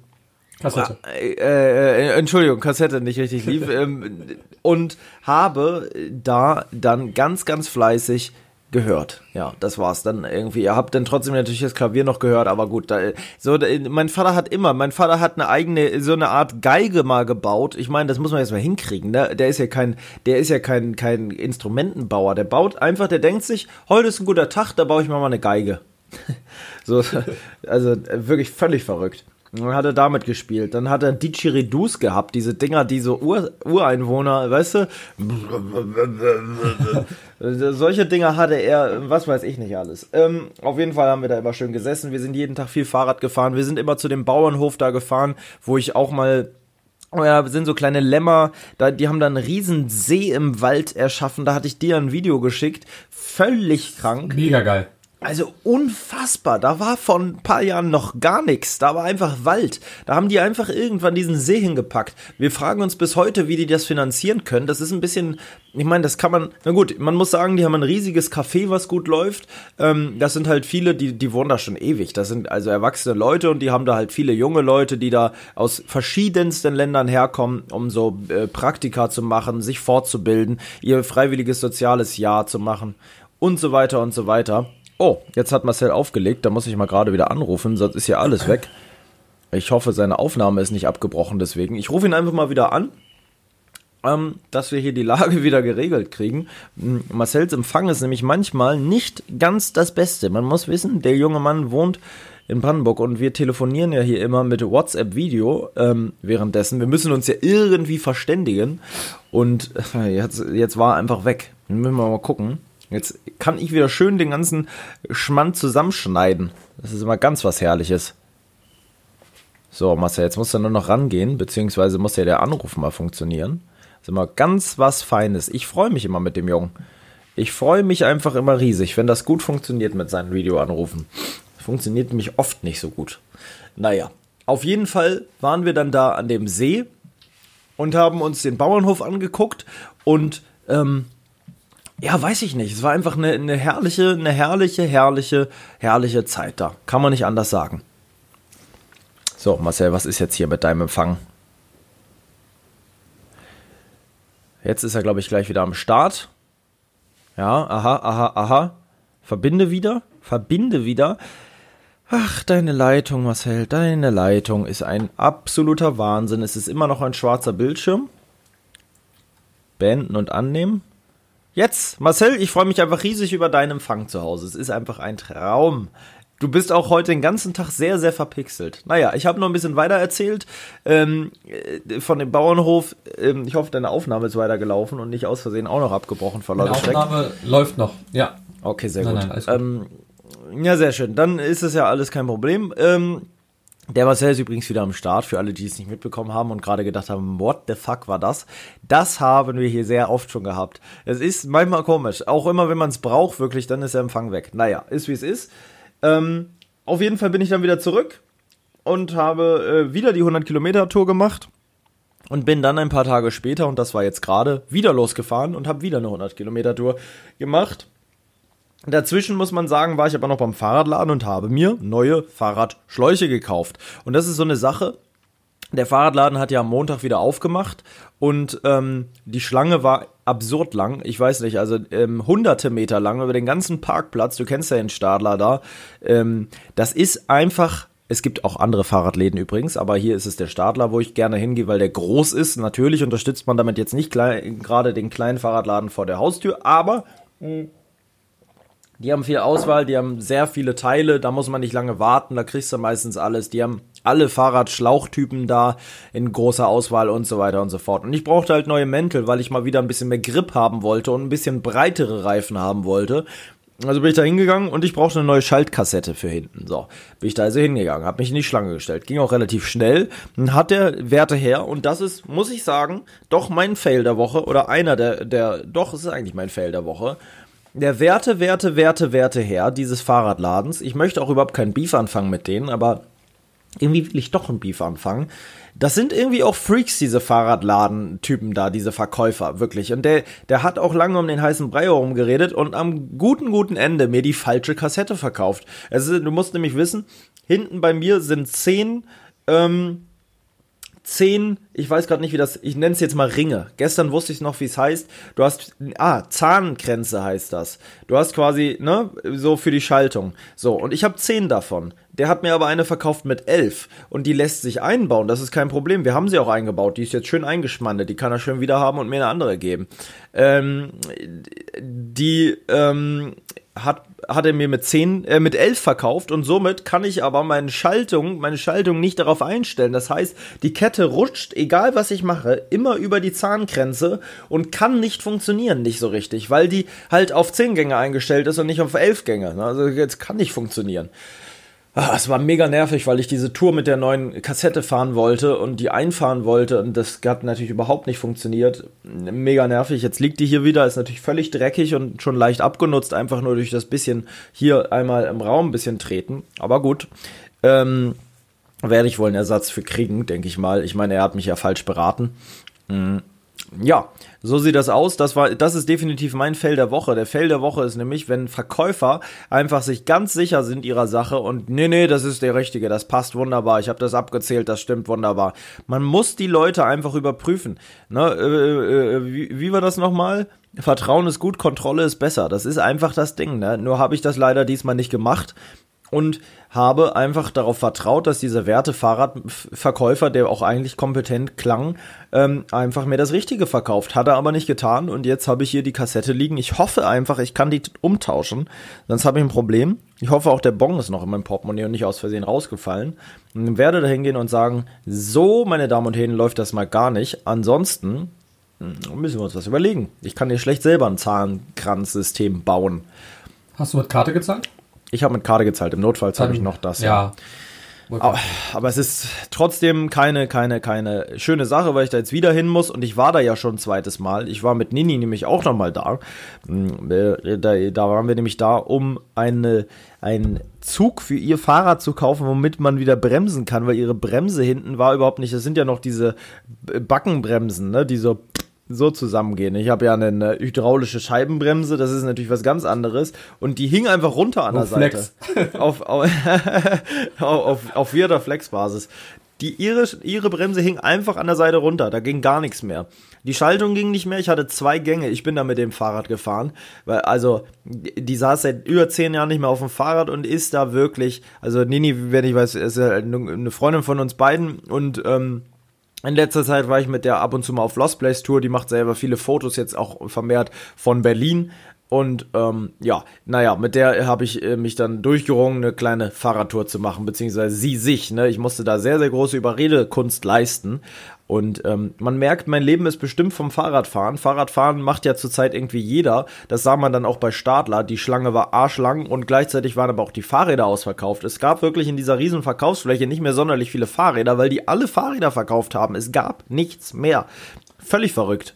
Kassette. äh, äh, Entschuldigung, Kassette nicht richtig lief. ähm, und habe da dann ganz, ganz fleißig gehört. Ja, das war's dann irgendwie. Ihr habt dann trotzdem natürlich das Klavier noch gehört, aber gut, da, so mein Vater hat immer, mein Vater hat eine eigene so eine Art Geige mal gebaut. Ich meine, das muss man jetzt mal hinkriegen, ne? Der ist ja kein der ist ja kein kein Instrumentenbauer, der baut einfach, der denkt sich, heute ist ein guter Tag, da baue ich mir mal eine Geige. so also wirklich völlig verrückt. Dann hat er damit gespielt. Dann hat er Didgeridoo's gehabt, diese Dinger, die so Ur Ureinwohner, weißt du? Solche Dinger hatte er, was weiß ich nicht alles. Ähm, auf jeden Fall haben wir da immer schön gesessen. Wir sind jeden Tag viel Fahrrad gefahren. Wir sind immer zu dem Bauernhof da gefahren, wo ich auch mal Oh ja, sind so kleine Lämmer, da, die haben da einen riesen See im Wald erschaffen. Da hatte ich dir ein Video geschickt. Völlig krank. Mega geil. Also unfassbar. Da war vor ein paar Jahren noch gar nichts. Da war einfach Wald. Da haben die einfach irgendwann diesen See hingepackt. Wir fragen uns bis heute, wie die das finanzieren können. Das ist ein bisschen, ich meine, das kann man, na gut, man muss sagen, die haben ein riesiges Café, was gut läuft. Ähm, das sind halt viele, die, die wohnen da schon ewig. Das sind also erwachsene Leute und die haben da halt viele junge Leute, die da aus verschiedensten Ländern herkommen, um so äh, Praktika zu machen, sich fortzubilden, ihr freiwilliges soziales Jahr zu machen und so weiter und so weiter. Oh, jetzt hat Marcel aufgelegt, da muss ich mal gerade wieder anrufen, sonst ist ja alles weg. Ich hoffe, seine Aufnahme ist nicht abgebrochen deswegen. Ich rufe ihn einfach mal wieder an, ähm, dass wir hier die Lage wieder geregelt kriegen. Hm, Marcels Empfang ist nämlich manchmal nicht ganz das Beste. Man muss wissen, der junge Mann wohnt in Brandenburg und wir telefonieren ja hier immer mit WhatsApp-Video ähm, währenddessen. Wir müssen uns ja irgendwie verständigen und äh, jetzt, jetzt war er einfach weg. Dann müssen wir mal gucken. Jetzt kann ich wieder schön den ganzen Schmand zusammenschneiden. Das ist immer ganz was Herrliches. So, Marcel, jetzt muss er nur noch rangehen, beziehungsweise muss ja der Anruf mal funktionieren. Das ist immer ganz was Feines. Ich freue mich immer mit dem Jungen. Ich freue mich einfach immer riesig, wenn das gut funktioniert mit seinen Videoanrufen. Funktioniert nämlich oft nicht so gut. Naja, auf jeden Fall waren wir dann da an dem See und haben uns den Bauernhof angeguckt und ähm, ja, weiß ich nicht. Es war einfach eine, eine herrliche, eine herrliche, herrliche, herrliche Zeit da. Kann man nicht anders sagen. So, Marcel, was ist jetzt hier mit deinem Empfang? Jetzt ist er, glaube ich, gleich wieder am Start. Ja, aha, aha, aha. Verbinde wieder. Verbinde wieder. Ach, deine Leitung, Marcel, deine Leitung ist ein absoluter Wahnsinn. Es ist immer noch ein schwarzer Bildschirm. Beenden und annehmen. Jetzt, Marcel, ich freue mich einfach riesig über deinen Empfang zu Hause. Es ist einfach ein Traum. Du bist auch heute den ganzen Tag sehr, sehr verpixelt. Naja, ich habe noch ein bisschen weiter erzählt ähm, äh, von dem Bauernhof. Ähm, ich hoffe, deine Aufnahme ist weitergelaufen und nicht aus Versehen auch noch abgebrochen lauter Die Aufnahme läuft noch, ja. Okay, sehr nein, gut. Nein, gut. Ähm, ja, sehr schön. Dann ist es ja alles kein Problem. Ähm, der Marcel ist übrigens wieder am Start, für alle, die es nicht mitbekommen haben und gerade gedacht haben, what the fuck war das? Das haben wir hier sehr oft schon gehabt. Es ist manchmal komisch. Auch immer, wenn man es braucht, wirklich, dann ist der Empfang weg. Naja, ist wie es ist. Ähm, auf jeden Fall bin ich dann wieder zurück und habe äh, wieder die 100 Kilometer Tour gemacht und bin dann ein paar Tage später, und das war jetzt gerade, wieder losgefahren und habe wieder eine 100 Kilometer Tour gemacht. Dazwischen muss man sagen, war ich aber noch beim Fahrradladen und habe mir neue Fahrradschläuche gekauft. Und das ist so eine Sache. Der Fahrradladen hat ja am Montag wieder aufgemacht und ähm, die Schlange war absurd lang. Ich weiß nicht, also ähm, hunderte Meter lang über den ganzen Parkplatz. Du kennst ja den Stadler da. Ähm, das ist einfach es gibt auch andere Fahrradläden übrigens, aber hier ist es der Stadler, wo ich gerne hingehe, weil der groß ist. Natürlich unterstützt man damit jetzt nicht gerade den kleinen Fahrradladen vor der Haustür, aber mh, die haben viel Auswahl, die haben sehr viele Teile, da muss man nicht lange warten, da kriegst du meistens alles. Die haben alle Fahrradschlauchtypen da in großer Auswahl und so weiter und so fort. Und ich brauchte halt neue Mäntel, weil ich mal wieder ein bisschen mehr Grip haben wollte und ein bisschen breitere Reifen haben wollte. Also bin ich da hingegangen und ich brauchte eine neue Schaltkassette für hinten. So, bin ich da also hingegangen, habe mich in die Schlange gestellt. Ging auch relativ schnell, hat der Werte her und das ist, muss ich sagen, doch mein Fail der Woche oder einer der, der, doch, es ist eigentlich mein Fail der Woche der Werte, Werte, Werte, Werte her dieses Fahrradladens. Ich möchte auch überhaupt keinen Beef anfangen mit denen, aber irgendwie will ich doch einen Beef anfangen. Das sind irgendwie auch Freaks, diese Fahrradladen-Typen da, diese Verkäufer, wirklich. Und der, der hat auch lange um den heißen Brei herum geredet und am guten, guten Ende mir die falsche Kassette verkauft. Also, du musst nämlich wissen, hinten bei mir sind zehn, ähm, zehn, ich weiß gerade nicht, wie das, ich nenne es jetzt mal Ringe. Gestern wusste ich noch, wie es heißt. Du hast, ah, Zahnkränze heißt das. Du hast quasi, ne, so für die Schaltung. So, und ich habe zehn davon. Der hat mir aber eine verkauft mit elf und die lässt sich einbauen. Das ist kein Problem. Wir haben sie auch eingebaut. Die ist jetzt schön eingeschmandet. Die kann er schön wieder haben und mir eine andere geben. Ähm, die ähm, hat, hat er mir mit 10, äh, mit 11 verkauft und somit kann ich aber meine Schaltung, meine Schaltung nicht darauf einstellen. Das heißt, die Kette rutscht, egal was ich mache, immer über die Zahngrenze und kann nicht funktionieren, nicht so richtig, weil die halt auf 10 Gänge eingestellt ist und nicht auf 11 Gänge. Also jetzt kann nicht funktionieren. Ah, es war mega nervig, weil ich diese Tour mit der neuen Kassette fahren wollte und die einfahren wollte und das hat natürlich überhaupt nicht funktioniert. Mega nervig. Jetzt liegt die hier wieder, ist natürlich völlig dreckig und schon leicht abgenutzt, einfach nur durch das bisschen hier einmal im Raum ein bisschen treten. Aber gut. Ähm, werde ich wohl einen Ersatz für kriegen, denke ich mal. Ich meine, er hat mich ja falsch beraten. Mhm. Ja, so sieht das aus. Das war, das ist definitiv mein Fell der Woche. Der Fell der Woche ist nämlich, wenn Verkäufer einfach sich ganz sicher sind ihrer Sache und nee, nee, das ist der richtige, das passt wunderbar. Ich habe das abgezählt, das stimmt wunderbar. Man muss die Leute einfach überprüfen. Ne, äh, äh, wie, wie war das nochmal? Vertrauen ist gut, Kontrolle ist besser. Das ist einfach das Ding. Ne? Nur habe ich das leider diesmal nicht gemacht und habe einfach darauf vertraut, dass dieser Werte-Fahrradverkäufer, der auch eigentlich kompetent klang, ähm, einfach mir das Richtige verkauft. Hat er aber nicht getan und jetzt habe ich hier die Kassette liegen. Ich hoffe einfach, ich kann die umtauschen, sonst habe ich ein Problem. Ich hoffe auch, der Bon ist noch in meinem Portemonnaie und nicht aus Versehen rausgefallen. Und werde da hingehen und sagen, so, meine Damen und Herren, läuft das mal gar nicht. Ansonsten hm, müssen wir uns was überlegen. Ich kann hier schlecht selber ein Zahnkranzsystem bauen. Hast du mit Karte gezahlt? Ich habe mit Karte gezahlt. Im Notfall habe ich noch das. Ja. ja. Aber, aber, es ist trotzdem keine, keine, keine schöne Sache, weil ich da jetzt wieder hin muss und ich war da ja schon ein zweites Mal. Ich war mit Nini nämlich auch nochmal da. Hm, äh, da. Da waren wir nämlich da, um eine, einen Zug für ihr Fahrrad zu kaufen, womit man wieder bremsen kann, weil ihre Bremse hinten war überhaupt nicht. Das sind ja noch diese Backenbremsen, ne, die so so zusammengehen. Ich habe ja eine hydraulische Scheibenbremse, das ist natürlich was ganz anderes. Und die hing einfach runter an der Flex. Seite. auf, auf, auf, auf vierter Flexbasis. Die, ihre, ihre Bremse hing einfach an der Seite runter, da ging gar nichts mehr. Die Schaltung ging nicht mehr, ich hatte zwei Gänge, ich bin da mit dem Fahrrad gefahren, weil, also, die saß seit über zehn Jahren nicht mehr auf dem Fahrrad und ist da wirklich, also Nini, wenn ich weiß, ist ja eine Freundin von uns beiden und, ähm, in letzter Zeit war ich mit der ab und zu mal auf Lost Place Tour. Die macht selber viele Fotos jetzt auch vermehrt von Berlin. Und ähm, ja, naja, mit der habe ich äh, mich dann durchgerungen, eine kleine Fahrradtour zu machen, beziehungsweise sie sich. Ne? Ich musste da sehr, sehr große Überredekunst leisten. Und ähm, man merkt, mein Leben ist bestimmt vom Fahrradfahren. Fahrradfahren macht ja zurzeit irgendwie jeder. Das sah man dann auch bei Stadler. Die Schlange war arschlang und gleichzeitig waren aber auch die Fahrräder ausverkauft. Es gab wirklich in dieser riesen Verkaufsfläche nicht mehr sonderlich viele Fahrräder, weil die alle Fahrräder verkauft haben. Es gab nichts mehr. Völlig verrückt.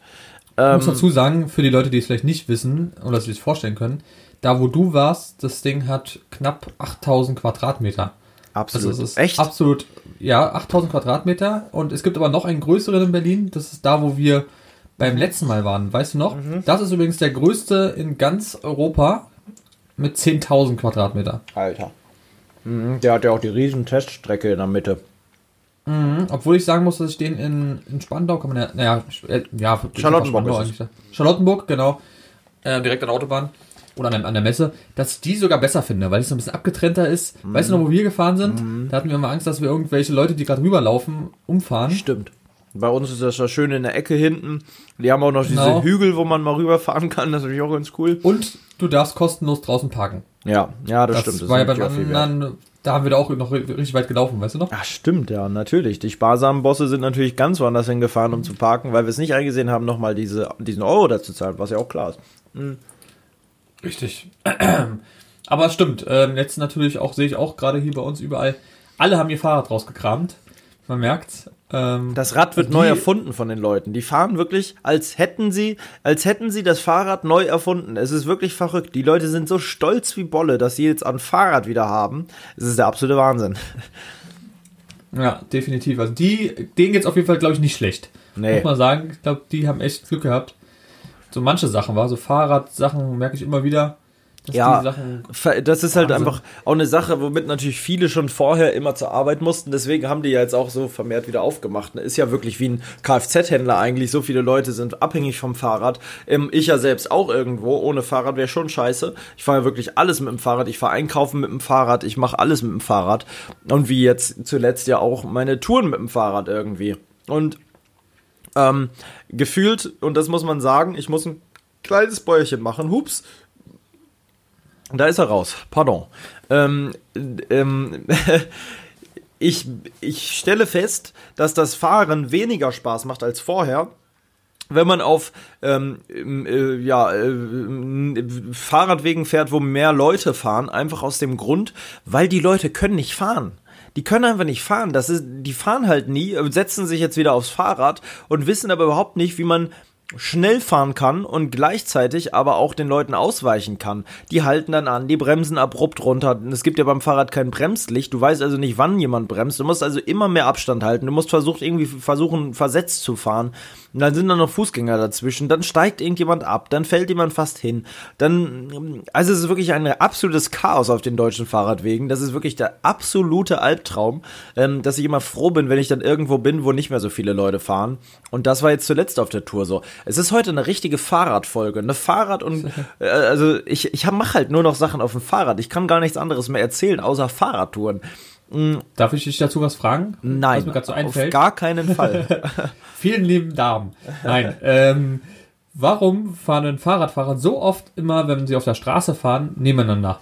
Ich muss dazu sagen, für die Leute, die es vielleicht nicht wissen oder sich vorstellen können, da wo du warst, das Ding hat knapp 8000 Quadratmeter. Absolut. Also es ist Echt? Absolut, ja, 8000 Quadratmeter. Und es gibt aber noch einen größeren in Berlin. Das ist da, wo wir beim letzten Mal waren. Weißt du noch? Mhm. Das ist übrigens der größte in ganz Europa mit 10.000 Quadratmeter. Alter. Mhm, der hat ja auch die riesen Teststrecke in der Mitte. Mhm, obwohl ich sagen muss, dass ich den in, in Spandau, kann man ja, naja, äh, ja, Charlottenburg, Charlottenburg, genau, äh, direkt an der Autobahn oder an, an der Messe, dass ich die sogar besser finde, weil es so ein bisschen abgetrennter ist. Mhm. Weißt du noch, wo wir gefahren sind? Mhm. Da hatten wir immer Angst, dass wir irgendwelche Leute, die gerade rüberlaufen, umfahren. Stimmt. Bei uns ist das ja schön in der Ecke hinten. Die haben auch noch genau. diese Hügel, wo man mal rüberfahren kann. Das ist natürlich auch ganz cool. Und du darfst kostenlos draußen parken. Ja, ja, das, das stimmt. Das war ja bei anderen, da haben wir da auch noch richtig weit gelaufen, weißt du noch? Ach, stimmt, ja, natürlich. Die sparsamen Bosse sind natürlich ganz woanders hingefahren, um zu parken, weil wir es nicht eingesehen haben, nochmal diese, diesen Euro dazu zahlen, was ja auch klar ist. Mhm. Richtig. Aber es stimmt. Ähm, jetzt natürlich auch, sehe ich auch gerade hier bei uns überall, alle haben ihr Fahrrad rausgekramt. Man merkt. Ähm, das Rad wird neu erfunden von den Leuten. Die fahren wirklich, als hätten sie, als hätten sie das Fahrrad neu erfunden. Es ist wirklich verrückt. Die Leute sind so stolz wie Bolle, dass sie jetzt ein Fahrrad wieder haben. Es ist der absolute Wahnsinn. Ja, definitiv. Also die, denen geht's auf jeden Fall, glaube ich, nicht schlecht. Nee. Muss man sagen. Ich glaube, die haben echt Glück gehabt so manche Sachen war. So Fahrradsachen merke ich immer wieder. Ja, das ist halt Wahnsinn. einfach auch eine Sache, womit natürlich viele schon vorher immer zur Arbeit mussten. Deswegen haben die ja jetzt auch so vermehrt wieder aufgemacht. ne? Ist ja wirklich wie ein Kfz-Händler eigentlich. So viele Leute sind abhängig vom Fahrrad. Ähm, ich ja selbst auch irgendwo. Ohne Fahrrad wäre schon scheiße. Ich fahre ja wirklich alles mit dem Fahrrad. Ich fahre einkaufen mit dem Fahrrad. Ich mache alles mit dem Fahrrad. Und wie jetzt zuletzt ja auch meine Touren mit dem Fahrrad irgendwie. Und ähm, gefühlt, und das muss man sagen, ich muss ein kleines Bäuerchen machen. Hups. Da ist er raus. Pardon. Ähm, ähm, ich, ich stelle fest, dass das Fahren weniger Spaß macht als vorher. Wenn man auf ähm, äh, ja, äh, Fahrradwegen fährt, wo mehr Leute fahren, einfach aus dem Grund, weil die Leute können nicht fahren. Die können einfach nicht fahren. Das ist, die fahren halt nie, setzen sich jetzt wieder aufs Fahrrad und wissen aber überhaupt nicht, wie man schnell fahren kann und gleichzeitig aber auch den Leuten ausweichen kann. Die halten dann an, die bremsen abrupt runter. Es gibt ja beim Fahrrad kein Bremslicht. Du weißt also nicht, wann jemand bremst. Du musst also immer mehr Abstand halten. Du musst versuchen, irgendwie versuchen, versetzt zu fahren. Und dann sind da noch Fußgänger dazwischen. Dann steigt irgendjemand ab. Dann fällt jemand fast hin. Dann, also es ist wirklich ein absolutes Chaos auf den deutschen Fahrradwegen. Das ist wirklich der absolute Albtraum, ähm, dass ich immer froh bin, wenn ich dann irgendwo bin, wo nicht mehr so viele Leute fahren. Und das war jetzt zuletzt auf der Tour so. Es ist heute eine richtige Fahrradfolge. Eine Fahrrad und, äh, also ich, ich mache halt nur noch Sachen auf dem Fahrrad. Ich kann gar nichts anderes mehr erzählen, außer Fahrradtouren. Darf ich dich dazu was fragen? Nein, Was mir gerade so auf einfällt. gar keinen Fall. Vielen lieben Damen. Nein. ähm, warum fahren Fahrradfahrer so oft immer, wenn sie auf der Straße fahren, nebeneinander?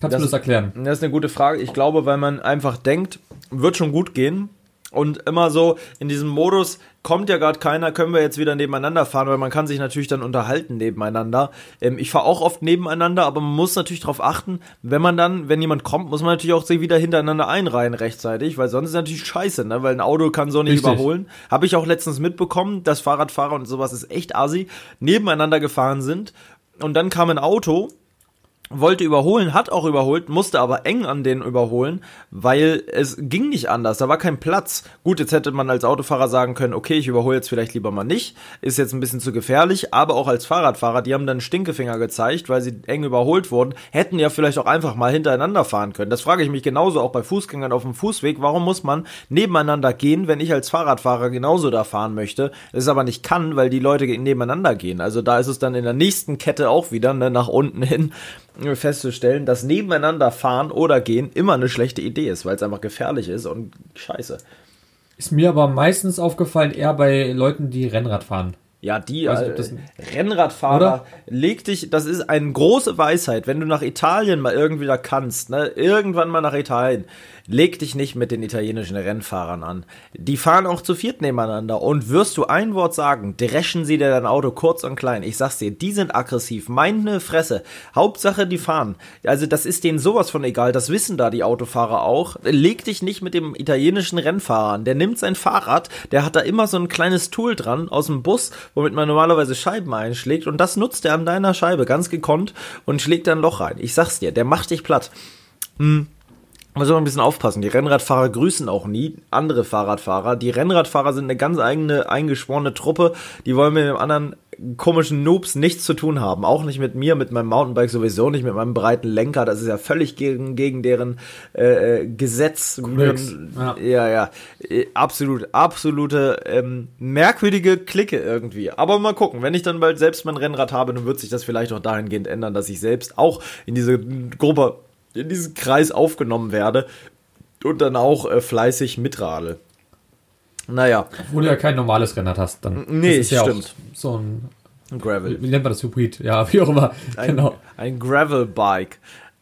Kannst Das- du das erklären? Das ist eine gute Frage. Ich glaube, weil man einfach denkt, wird schon gut gehen. Und immer so in diesem Modus, kommt ja gerade keiner, können wir jetzt wieder nebeneinander fahren, weil man kann sich natürlich dann unterhalten nebeneinander. Ähm, ich fahre auch oft nebeneinander, aber man muss natürlich darauf achten, wenn man dann, wenn jemand kommt, muss man natürlich auch sich wieder hintereinander einreihen rechtzeitig, weil sonst ist natürlich scheiße, ne? weil ein Auto kann so nicht Richtig. überholen. Habe ich auch letztens mitbekommen, dass Fahrradfahrer und sowas ist echt assi, nebeneinander gefahren sind und dann kam ein Auto wollte überholen, hat auch überholt, musste aber eng an den überholen, weil es ging nicht anders, da war kein Platz. Gut, jetzt hätte man als Autofahrer sagen können, okay, ich überhole jetzt vielleicht lieber mal nicht, ist jetzt ein bisschen zu gefährlich, aber auch als Fahrradfahrer, die haben dann Stinkefinger gezeigt, weil sie eng überholt wurden, hätten ja vielleicht auch einfach mal hintereinander fahren können. Das frage ich mich genauso auch bei Fußgängern auf dem Fußweg, warum muss man nebeneinander gehen, wenn ich als Fahrradfahrer genauso da fahren möchte, es aber nicht kann, weil die Leute nebeneinander gehen. Also da ist es dann in der nächsten Kette auch wieder, ne, nach unten hin, festzustellen, dass nebeneinander fahren oder gehen immer eine schlechte Idee ist, weil es einfach gefährlich ist und scheiße. Ist mir aber meistens aufgefallen, eher bei Leuten, die Rennrad fahren. Ja, die nicht, äh, das- Rennradfahrer, Oder? leg dich, das ist eine große Weisheit, wenn du nach Italien mal irgendwie da kannst, ne, irgendwann mal nach Italien, leg dich nicht mit den italienischen Rennfahrern an. Die fahren auch zu viert nebeneinander und wirst du ein Wort sagen, dreschen sie dir dein Auto kurz und klein. Ich sag's dir, die sind aggressiv, meine Fresse. Hauptsache, die fahren. Also das ist denen sowas von egal, das wissen da die Autofahrer auch. Leg dich nicht mit dem italienischen Rennfahrer an. Der nimmt sein Fahrrad, der hat da immer so ein kleines Tool dran aus dem Bus, womit man normalerweise Scheiben einschlägt und das nutzt er an deiner Scheibe ganz gekonnt und schlägt da ein Loch rein. Ich sag's dir, der macht dich platt. Muss man ein bisschen aufpassen. Die Rennradfahrer grüßen auch nie andere Fahrradfahrer. Die Rennradfahrer sind eine ganz eigene, eingeschworene Truppe. Die wollen mit dem anderen komischen Noobs nichts zu tun haben. Auch nicht mit mir, mit meinem Mountainbike sowieso nicht, mit meinem breiten Lenker. Das ist ja völlig gegen, gegen deren äh, äh, Gesetz. Ja, ja. ja. Äh, Absolut, absolute ähm, merkwürdige Clique irgendwie. Aber mal gucken, wenn ich dann bald selbst mein Rennrad habe, dann wird sich das vielleicht auch dahingehend ändern, dass ich selbst auch in diese Gruppe, in diesen Kreis aufgenommen werde und dann auch äh, fleißig mitradel. Naja, Wo du ja kein normales Rennrad hast, dann. Nee, das ist ja stimmt. Auch so ein, ein Gravel. wie nennt man das, Hybrid? Ja, wie auch immer. Ein, genau. ein Gravel-Bike.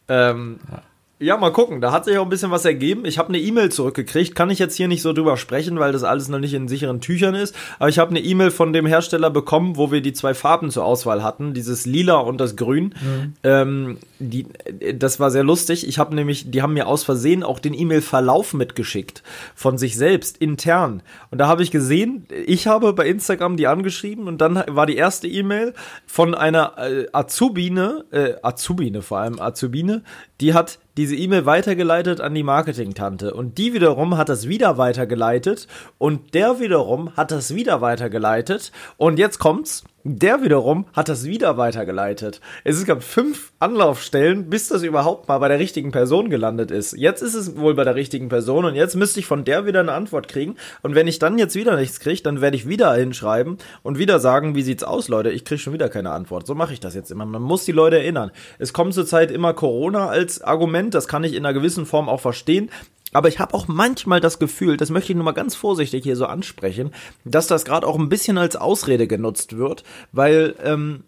Ähm, ja, mal gucken. Da hat sich auch ein bisschen was ergeben. Ich habe eine E-Mail zurückgekriegt. Kann ich jetzt hier nicht so drüber sprechen, weil das alles noch nicht in sicheren Tüchern ist. Aber ich habe eine E-Mail von dem Hersteller bekommen, wo wir die zwei Farben zur Auswahl hatten. Dieses Lila und das Grün. Ähm, die, äh, das war sehr lustig. Ich habe nämlich, die haben mir aus Versehen auch den E-Mail-Verlauf mitgeschickt. Von sich selbst, intern. Und da habe ich gesehen, ich habe bei Instagram die angeschrieben und dann war die erste E-Mail von einer äh, Azubine, äh, Azubine vor allem, Azubine, die hat diese E-Mail weitergeleitet an die Marketing-Tante. Und die wiederum hat das wieder weitergeleitet. Und der wiederum hat das wieder weitergeleitet. Und jetzt kommt's. Der wiederum hat das wieder weitergeleitet. Es gab fünf Anlaufstellen, bis das überhaupt mal bei der richtigen Person gelandet ist. Jetzt ist es wohl bei der richtigen Person und jetzt müsste ich von der wieder eine Antwort kriegen. Und wenn ich dann jetzt wieder nichts kriege, dann werde ich wieder hinschreiben und wieder sagen, wie sieht's aus, Leute? Ich kriege schon wieder keine Antwort. So mache ich das jetzt immer. Man muss die Leute erinnern. Es kommt zurzeit immer Corona als Argument. Das kann ich in einer gewissen Form auch verstehen. Aber ich habe auch manchmal das Gefühl, das möchte ich nur mal ganz vorsichtig hier so ansprechen, dass das gerade auch ein bisschen als Ausrede genutzt wird, weil ähm,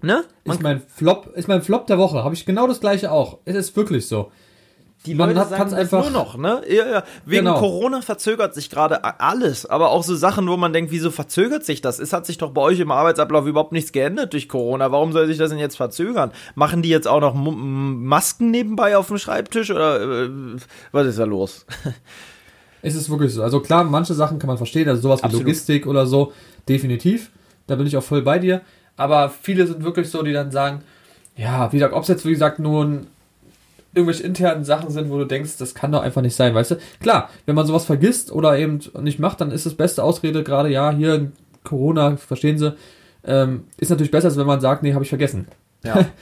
ne? Man ist mein Flop, ist mein Flop der Woche. Habe ich genau das gleiche auch. Es ist wirklich so. Die Man Leute sagen einfach nur noch, ne? Ja, ja. Wegen genau. Corona verzögert sich gerade alles, aber auch so Sachen, wo man denkt, wieso verzögert sich das? Es hat sich doch bei euch im Arbeitsablauf überhaupt nichts geändert durch Corona. Warum soll sich das denn jetzt verzögern? Machen die jetzt auch noch Masken nebenbei auf dem Schreibtisch oder äh, was ist da los? Es ist wirklich so. Also klar, manche Sachen kann man verstehen, also sowas wie Absolut. Logistik oder so, definitiv. Da bin ich auch voll bei dir. Aber viele sind wirklich so, die dann sagen, ja, wie gesagt, ob es jetzt wie gesagt nur ein irgendwelche internen Sachen sind, wo du denkst, das kann doch einfach nicht sein, weißt du? Klar, wenn man sowas vergisst oder eben nicht macht, dann ist das beste Ausrede gerade, ja, hier Corona, verstehen Sie, ähm, ist natürlich besser, als wenn man sagt, nee, habe ich vergessen. Ja.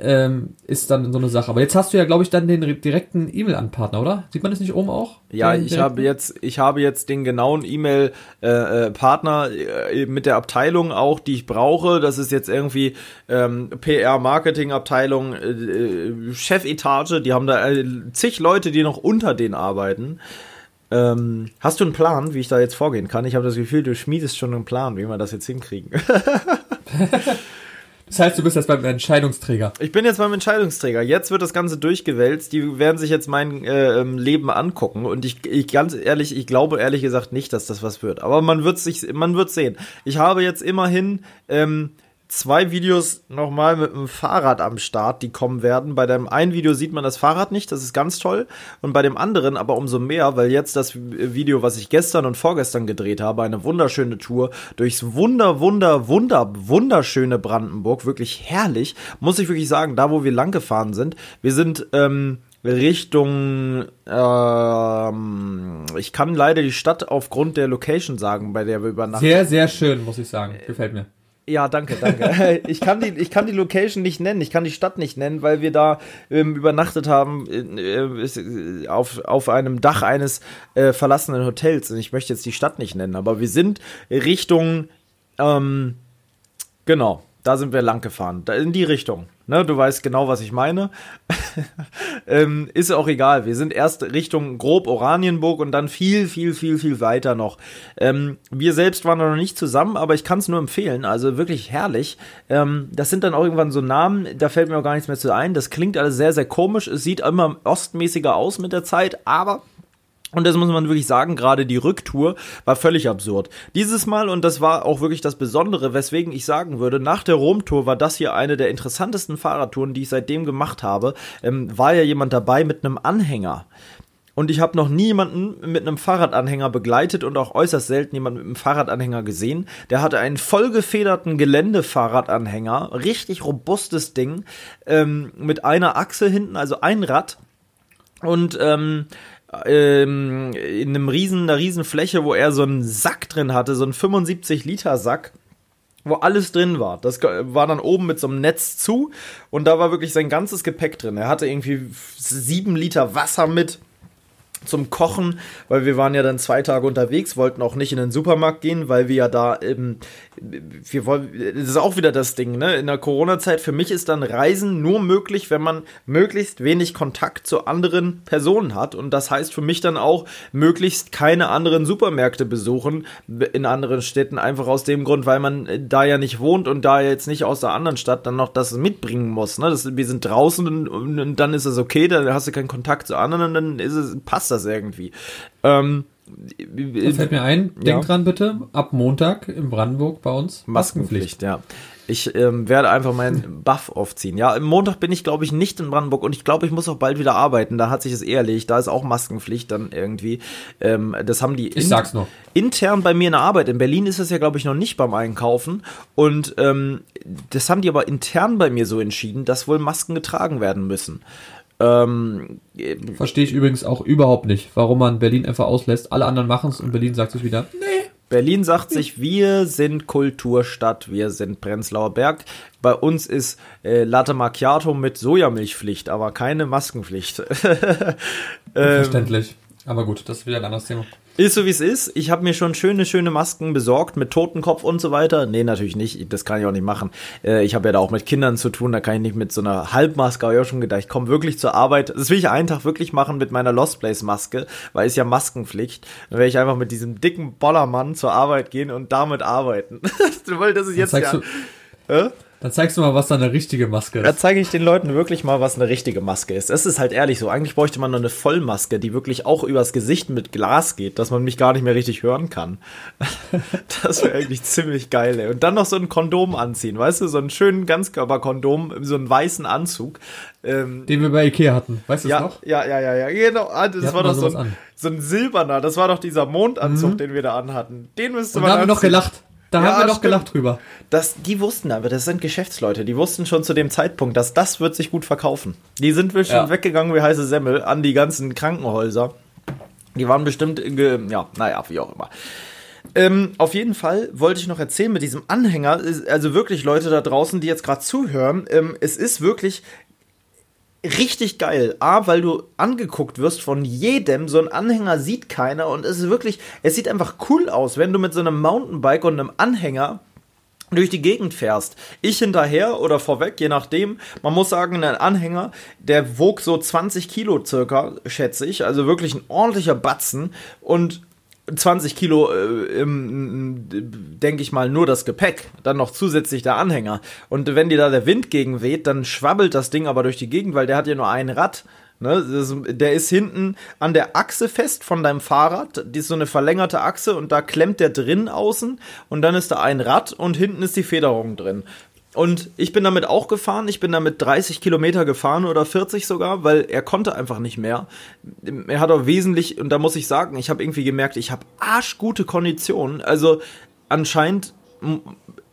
ähm, ist dann so eine Sache. Aber jetzt hast du ja, glaube ich, dann den direkten E-Mail-Anpartner, oder? Sieht man das nicht oben auch? Ja, ich habe jetzt, ich habe jetzt den genauen E-Mail-Partner äh, äh, mit der Abteilung auch, die ich brauche. Das ist jetzt irgendwie ähm, PR-Marketing-Abteilung, äh, äh, Chefetage. Die haben da zig Leute, die noch unter denen arbeiten. Ähm, hast du einen Plan, wie ich da jetzt vorgehen kann? Ich habe das Gefühl, du schmiedest schon einen Plan, wie wir das jetzt hinkriegen. Das heißt, du bist jetzt beim Entscheidungsträger. Ich bin jetzt beim Entscheidungsträger. Jetzt wird das Ganze durchgewälzt. Die werden sich jetzt mein äh, Leben angucken. Und ich, ich ganz ehrlich, ich glaube ehrlich gesagt nicht, dass das was wird. Aber man wird sich, man wird sehen. Ich habe jetzt immerhin ähm, zwei Videos nochmal mit dem Fahrrad am Start, die kommen werden. Bei dem einen Video sieht man das Fahrrad nicht, das ist ganz toll. Und bei dem anderen aber umso mehr, weil jetzt das Video, was ich gestern und vorgestern gedreht habe, eine wunderschöne Tour durchs wunder, wunder, wunder, wunderschöne Brandenburg, wirklich herrlich, muss ich wirklich sagen, da wo wir lang gefahren sind. Wir sind, ähm, Richtung, ähm, ich kann leider die Stadt aufgrund der Location sagen, bei der wir übernachten. Sehr, sehr schön, muss ich sagen. Gefällt mir. Ja, danke, danke. ich, kann die, ich kann die Location nicht nennen, ich kann die Stadt nicht nennen, weil wir da ähm, übernachtet haben äh, auf, auf einem Dach eines äh, verlassenen Hotels. Und ich möchte jetzt die Stadt nicht nennen, aber wir sind Richtung, ähm, genau, da sind wir lang gefahren, in die Richtung. Ne, du weißt genau, was ich meine. ähm, ist auch egal. Wir sind erst Richtung grob Oranienburg und dann viel, viel, viel, viel weiter noch. Ähm, wir selbst waren noch nicht zusammen, aber ich kann es nur empfehlen. Also wirklich herrlich. Ähm, das sind dann auch irgendwann so Namen, da fällt mir auch gar nichts mehr zu ein. Das klingt alles sehr, sehr komisch. Es sieht immer ostmäßiger aus mit der Zeit, aber und das muss man wirklich sagen, gerade die Rücktour war völlig absurd. Dieses Mal, und das war auch wirklich das Besondere, weswegen ich sagen würde, nach der Rom-Tour war das hier eine der interessantesten Fahrradtouren, die ich seitdem gemacht habe. Ähm, war ja jemand dabei mit einem Anhänger. Und ich habe noch nie jemanden mit einem Fahrradanhänger begleitet und auch äußerst selten jemanden mit einem Fahrradanhänger gesehen. Der hatte einen vollgefederten Geländefahrradanhänger, richtig robustes Ding, ähm, mit einer Achse hinten, also ein Rad. Und ähm, ähm, in einem riesen, einer riesen Fläche, wo er so einen Sack drin hatte, so einen 75 Liter Sack wo alles drin war. Das war dann oben mit so einem Netz zu und da war wirklich sein ganzes Gepäck drin. Er hatte irgendwie sieben Liter Wasser mit zum Kochen, weil wir waren ja dann zwei Tage unterwegs, wollten auch nicht in den Supermarkt gehen, weil wir ja da eben, wir wollen, das ist auch wieder das Ding, ne? In der Corona-Zeit, für mich ist dann Reisen nur möglich, wenn man möglichst wenig Kontakt zu anderen Personen hat. Und das heißt für mich dann auch, möglichst keine anderen Supermärkte besuchen in anderen Städten, einfach aus dem Grund, weil man da ja nicht wohnt und da jetzt nicht aus der anderen Stadt dann noch das mitbringen muss. Ne? Das, wir sind draußen und, und dann ist es okay, dann hast du keinen Kontakt zu anderen und dann ist es, passt das irgendwie. Ähm, da fällt mir ein, denk ja. dran bitte, ab Montag in Brandenburg bei uns Maskenpflicht. Maskenpflicht ja. Ich ähm, werde einfach meinen Buff aufziehen. Ja, im Montag bin ich, glaube ich, nicht in Brandenburg und ich glaube, ich muss auch bald wieder arbeiten. Da hat sich es eh erledigt. Da ist auch Maskenpflicht dann irgendwie. Ähm, das haben die ich sag's noch. intern bei mir in der Arbeit. In Berlin ist es ja, glaube ich, noch nicht beim Einkaufen. Und ähm, das haben die aber intern bei mir so entschieden, dass wohl Masken getragen werden müssen. Ähm, Verstehe ich übrigens auch überhaupt nicht, warum man Berlin einfach auslässt. Alle anderen machen es und Berlin sagt sich wieder, nee. Berlin sagt sich, wir sind Kulturstadt, wir sind Prenzlauer Berg. Bei uns ist äh, Latte Macchiato mit Sojamilchpflicht, aber keine Maskenpflicht. ähm, Verständlich. Aber gut, das ist wieder ein anderes Thema. Ist so wie es ist. Ich habe mir schon schöne, schöne Masken besorgt mit Totenkopf und so weiter. Nee, natürlich nicht. Das kann ich auch nicht machen. Äh, ich habe ja da auch mit Kindern zu tun. Da kann ich nicht mit so einer Halbmaske. Aber ich habe schon gedacht, ich komme wirklich zur Arbeit. Das will ich einen Tag wirklich machen mit meiner Lost Place Maske, weil es ja Maskenpflicht. Dann werde ich einfach mit diesem dicken Bollermann zur Arbeit gehen und damit arbeiten. weil das ist jetzt ja. Äh? Dann zeigst du mal, was da eine richtige Maske ist. Da zeige ich den Leuten wirklich mal, was eine richtige Maske ist. Es ist halt ehrlich so. Eigentlich bräuchte man noch eine Vollmaske, die wirklich auch übers Gesicht mit Glas geht, dass man mich gar nicht mehr richtig hören kann. das wäre eigentlich ziemlich geil, ey. Und dann noch so ein Kondom anziehen, weißt du? So einen schönen Ganzkörperkondom, so einen weißen Anzug. Ähm, den wir bei Ikea hatten. Weißt du ja, noch? Ja, ja, ja, ja. Genau. Ah, das war doch so ein, so ein silberner. Das war doch dieser Mondanzug, mhm. den wir da anhatten. Den müsste Und man. Da haben wir noch gelacht. Da ja, haben wir doch gelacht drüber. Das, die wussten aber, das sind Geschäftsleute, die wussten schon zu dem Zeitpunkt, dass das wird sich gut verkaufen. Die sind bestimmt ja. weggegangen wie heiße Semmel an die ganzen Krankenhäuser. Die waren bestimmt, ja, naja, wie auch immer. Ähm, auf jeden Fall wollte ich noch erzählen mit diesem Anhänger, also wirklich Leute da draußen, die jetzt gerade zuhören, ähm, es ist wirklich richtig geil. A, weil du angeguckt wirst von jedem. So ein Anhänger sieht keiner und es ist wirklich, es sieht einfach cool aus, wenn du mit so einem Mountainbike und einem Anhänger durch die Gegend fährst. Ich hinterher oder vorweg, je nachdem. Man muss sagen, ein Anhänger, der wog so 20 Kilo circa, schätze ich. Also wirklich ein ordentlicher Batzen. Und 20 Kilo, äh, denke ich mal, nur das Gepäck, dann noch zusätzlich der Anhänger. Und wenn dir da der Wind gegen weht, dann schwabbelt das Ding aber durch die Gegend, weil der hat ja nur ein Rad. Ne? Das, der ist hinten an der Achse fest von deinem Fahrrad. Die ist so eine verlängerte Achse und da klemmt der drin außen und dann ist da ein Rad und hinten ist die Federung drin. Und ich bin damit auch gefahren. Ich bin damit 30 Kilometer gefahren oder 40 sogar, weil er konnte einfach nicht mehr. Er hat auch wesentlich, und da muss ich sagen, ich habe irgendwie gemerkt, ich habe arschgute Konditionen. Also anscheinend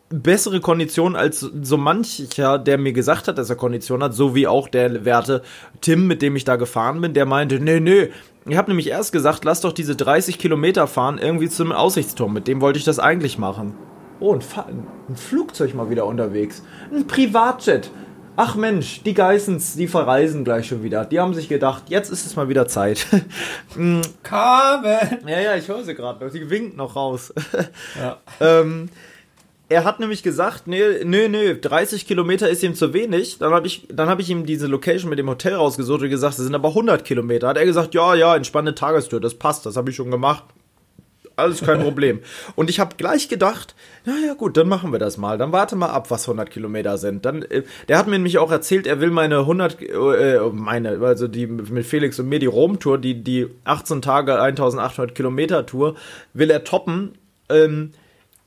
bessere Konditionen als so mancher, der mir gesagt hat, dass er Kondition hat, so wie auch der Werte Tim, mit dem ich da gefahren bin, der meinte, nee, nee, ich habe nämlich erst gesagt, lass doch diese 30 Kilometer fahren irgendwie zum Aussichtsturm, mit dem wollte ich das eigentlich machen. Oh, ein, ein Flugzeug mal wieder unterwegs. Ein Privatjet. Ach Mensch, die Geissens, die verreisen gleich schon wieder. Die haben sich gedacht, jetzt ist es mal wieder Zeit. Mm. Carmen! Ja, ja, ich höre sie gerade noch. Die winkt noch raus. Ja. ähm, er hat nämlich gesagt, nee, nee, nee, 30 Kilometer ist ihm zu wenig. Dann habe ich, hab ich ihm diese Location mit dem Hotel rausgesucht und gesagt, es sind aber 100 Kilometer. Hat er gesagt, ja, ja, entspannte Tagestour, das passt, das habe ich schon gemacht alles kein Problem. Und ich habe gleich gedacht, naja gut, dann machen wir das mal. Dann warte mal ab, was 100 Kilometer sind. Dann, äh, der hat mir nämlich auch erzählt, er will meine 100, äh, meine, also die mit Felix und mir die Rom-Tour, die, die 18 Tage 1800 Kilometer Tour, will er toppen. Ähm,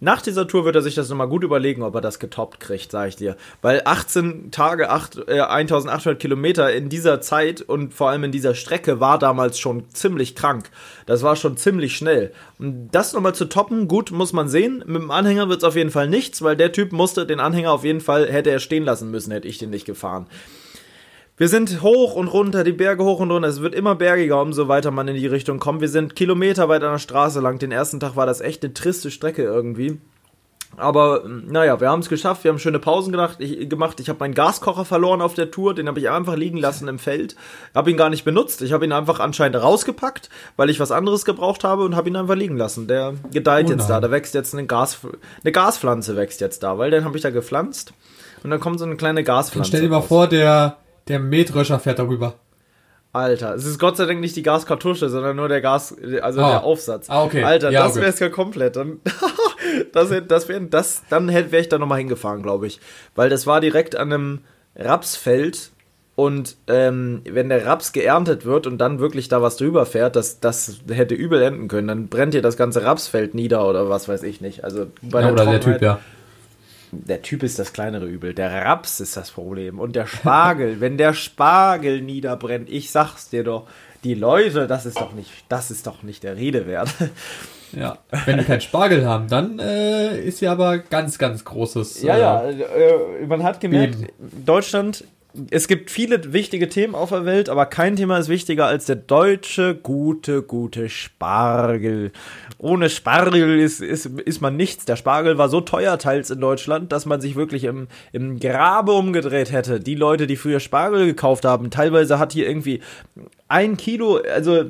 nach dieser Tour wird er sich das nochmal gut überlegen, ob er das getoppt kriegt, sage ich dir. Weil 18 Tage, 8, äh, 1800 Kilometer in dieser Zeit und vor allem in dieser Strecke war damals schon ziemlich krank. Das war schon ziemlich schnell. Und das nochmal zu toppen, gut, muss man sehen. Mit dem Anhänger wird es auf jeden Fall nichts, weil der Typ musste den Anhänger auf jeden Fall, hätte er stehen lassen müssen, hätte ich den nicht gefahren. Wir sind hoch und runter, die Berge hoch und runter. Es wird immer bergiger, umso weiter man in die Richtung kommt. Wir sind Kilometer weit an der Straße lang. Den ersten Tag war das echt eine triste Strecke irgendwie. Aber naja, wir haben es geschafft, wir haben schöne Pausen gedacht, ich, gemacht. Ich habe meinen Gaskocher verloren auf der Tour, den habe ich einfach liegen lassen im Feld. Habe ihn gar nicht benutzt. Ich habe ihn einfach anscheinend rausgepackt, weil ich was anderes gebraucht habe und habe ihn einfach liegen lassen. Der gedeiht oh jetzt da, da wächst jetzt eine, Gas, eine Gaspflanze wächst jetzt da, weil den habe ich da gepflanzt. Und dann kommt so eine kleine Gaspflanze. Und stell dir mal raus. vor, der der Mähdröscher fährt darüber. Alter, es ist Gott sei Dank nicht die Gaskartusche, sondern nur der Gas, also ah. der Aufsatz. Ah, okay. Alter, ja, das wäre es ja komplett. Dann, das, das wär, das, dann wäre ich da nochmal hingefahren, glaube ich. Weil das war direkt an einem Rapsfeld und ähm, wenn der Raps geerntet wird und dann wirklich da was drüber fährt, das, das hätte übel enden können. Dann brennt hier das ganze Rapsfeld nieder oder was weiß ich nicht. Also bei ja, der oder der Typ, ja der Typ ist das kleinere Übel. Der Raps ist das Problem. Und der Spargel, wenn der Spargel niederbrennt, ich sag's dir doch, die Leute, das ist doch nicht, das ist doch nicht der Rede wert. Ja, wenn die keinen Spargel haben, dann äh, ist ja aber ganz, ganz großes. Äh, ja, ja, äh, man hat gemerkt, Beben. Deutschland es gibt viele wichtige Themen auf der Welt, aber kein Thema ist wichtiger als der deutsche gute, gute Spargel. Ohne Spargel ist, ist, ist man nichts. Der Spargel war so teuer teils in Deutschland, dass man sich wirklich im, im Grabe umgedreht hätte. Die Leute, die früher Spargel gekauft haben, teilweise hat hier irgendwie ein Kilo, also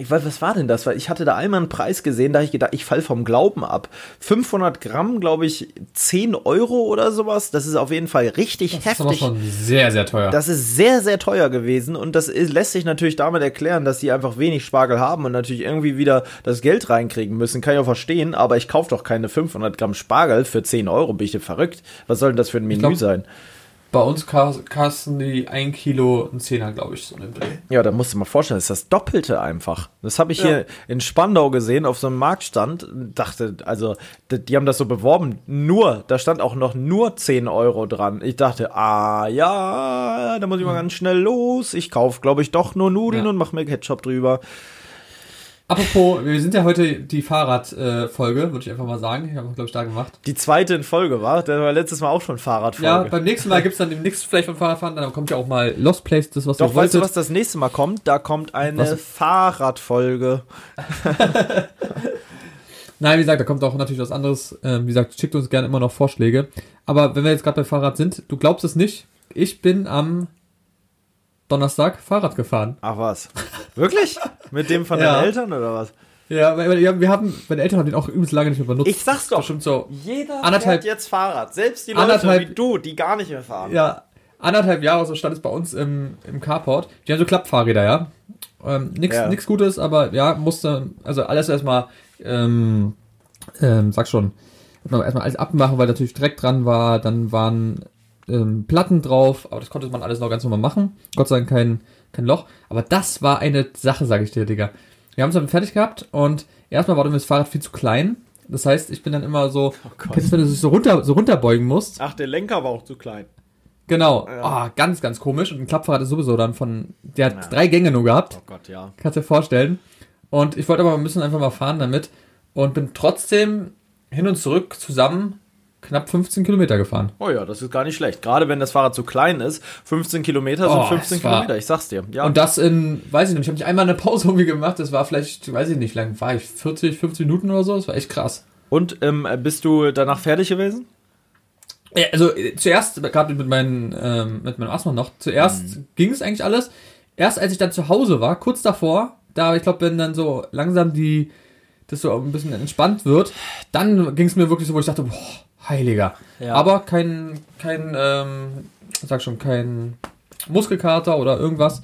ich weiß, was war denn das? Weil ich hatte da einmal einen Preis gesehen, da ich gedacht, ich fall vom Glauben ab. 500 Gramm, glaube ich, 10 Euro oder sowas. Das ist auf jeden Fall richtig Das ist heftig. aber schon sehr, sehr teuer. Das ist sehr, sehr teuer gewesen und das ist, lässt sich natürlich damit erklären, dass die einfach wenig Spargel haben und natürlich irgendwie wieder das Geld reinkriegen müssen. Kann ich auch verstehen, aber ich kaufe doch keine 500 Gramm Spargel für 10 Euro. Bin ich denn verrückt? Was soll denn das für ein Menü glaub- sein? Bei uns kas- kosten die ein Kilo ein Zehner, glaube ich, so in dem Dreh. Ja, da musst du mal vorstellen, das ist das Doppelte einfach. Das habe ich hier in Spandau gesehen, auf so einem Marktstand. Dachte, also, die, die haben das so beworben. Nur, da stand auch noch nur 10 Euro dran. Ich dachte, ah, ja, da muss ich mal ganz schnell los. Ich kaufe, glaube ich, doch nur Nudeln Ja. und mache mir Ketchup drüber. Apropos, wir sind ja heute die Fahrradfolge, würde ich einfach mal sagen. Ich habe glaube ich da gemacht. Die zweite in Folge war. Der war letztes Mal auch schon Fahrradfolge. Ja, beim nächsten Mal gibt's dann demnächst vielleicht vom Fahrradfahren, dann kommt ja auch mal Lost Place, das was Doch, ihr weißt du, wolltet. was das nächste Mal kommt? Da kommt eine Was? Fahrradfolge. Nein, wie gesagt, da kommt auch natürlich was anderes. Ähm, wie gesagt, schickt uns gerne immer noch Vorschläge. Aber wenn wir jetzt gerade bei Fahrrad sind, du glaubst es nicht, ich bin am Donnerstag Fahrrad gefahren. Ach was. Wirklich? Mit dem von Ja. deinen Eltern oder was? Ja, weil wir, haben, meine Eltern haben den auch übelst lange nicht mehr benutzt. Ich sag's doch. Bestimmt so Jeder Anderthalb- fährt jetzt Fahrrad. Selbst die Leute wie du, die gar nicht mehr fahren. Ja, anderthalb Jahre so stand es bei uns im, im Carport. Die haben so Klappfahrräder, ja. Ähm, nix, Ja. nix Gutes, aber ja, musste, also alles erstmal, ähm, ähm, sag schon, erstmal alles abmachen, weil natürlich Dreck dran war, dann waren ähm, Platten drauf, aber das konnte man alles noch ganz normal machen. Gott sei Dank kein, kein Loch. Aber das war eine Sache, sag ich dir, Digga. Wir haben es dann fertig gehabt und erstmal war das Fahrrad viel zu klein. Das heißt, ich bin dann immer so, Gott. kennst du, wenn du dich so runter, so runterbeugen musst? Ach, der Lenker war auch zu klein. Genau. Ja. Ah, ganz, ganz komisch. Und ein Klappfahrrad ist sowieso dann von, der hat Ja. drei Gänge nur gehabt. Oh Gott, ja. Kannst dir vorstellen. Und ich wollte aber ein bisschen einfach mal fahren damit. Und bin trotzdem hin und zurück zusammen knapp 15 Kilometer gefahren. Oh ja, das ist gar nicht schlecht. Gerade wenn das Fahrrad zu klein ist. 15 Kilometer sind Oh, 15 es war- Kilometer, ich sag's dir. Ja. Und das in, weiß ich nicht, ich habe nicht einmal eine Pause irgendwie gemacht. Das war vielleicht, weiß ich nicht, lang war ich 40, 50 Minuten oder so. Das war echt krass. Und ähm, bist du danach fertig gewesen? Ja, also äh, zuerst, gerade mit, meinen, ähm, mit meinem Asthma noch, zuerst Mhm. ging es eigentlich alles. Erst als ich dann zu Hause war, kurz davor, da, ich glaube, wenn dann so langsam die, das so ein bisschen entspannt wird, dann ging es mir wirklich so, wo ich dachte, boah, heiliger. Ja. Aber kein, kein, ähm, sag schon, kein Muskelkater oder irgendwas.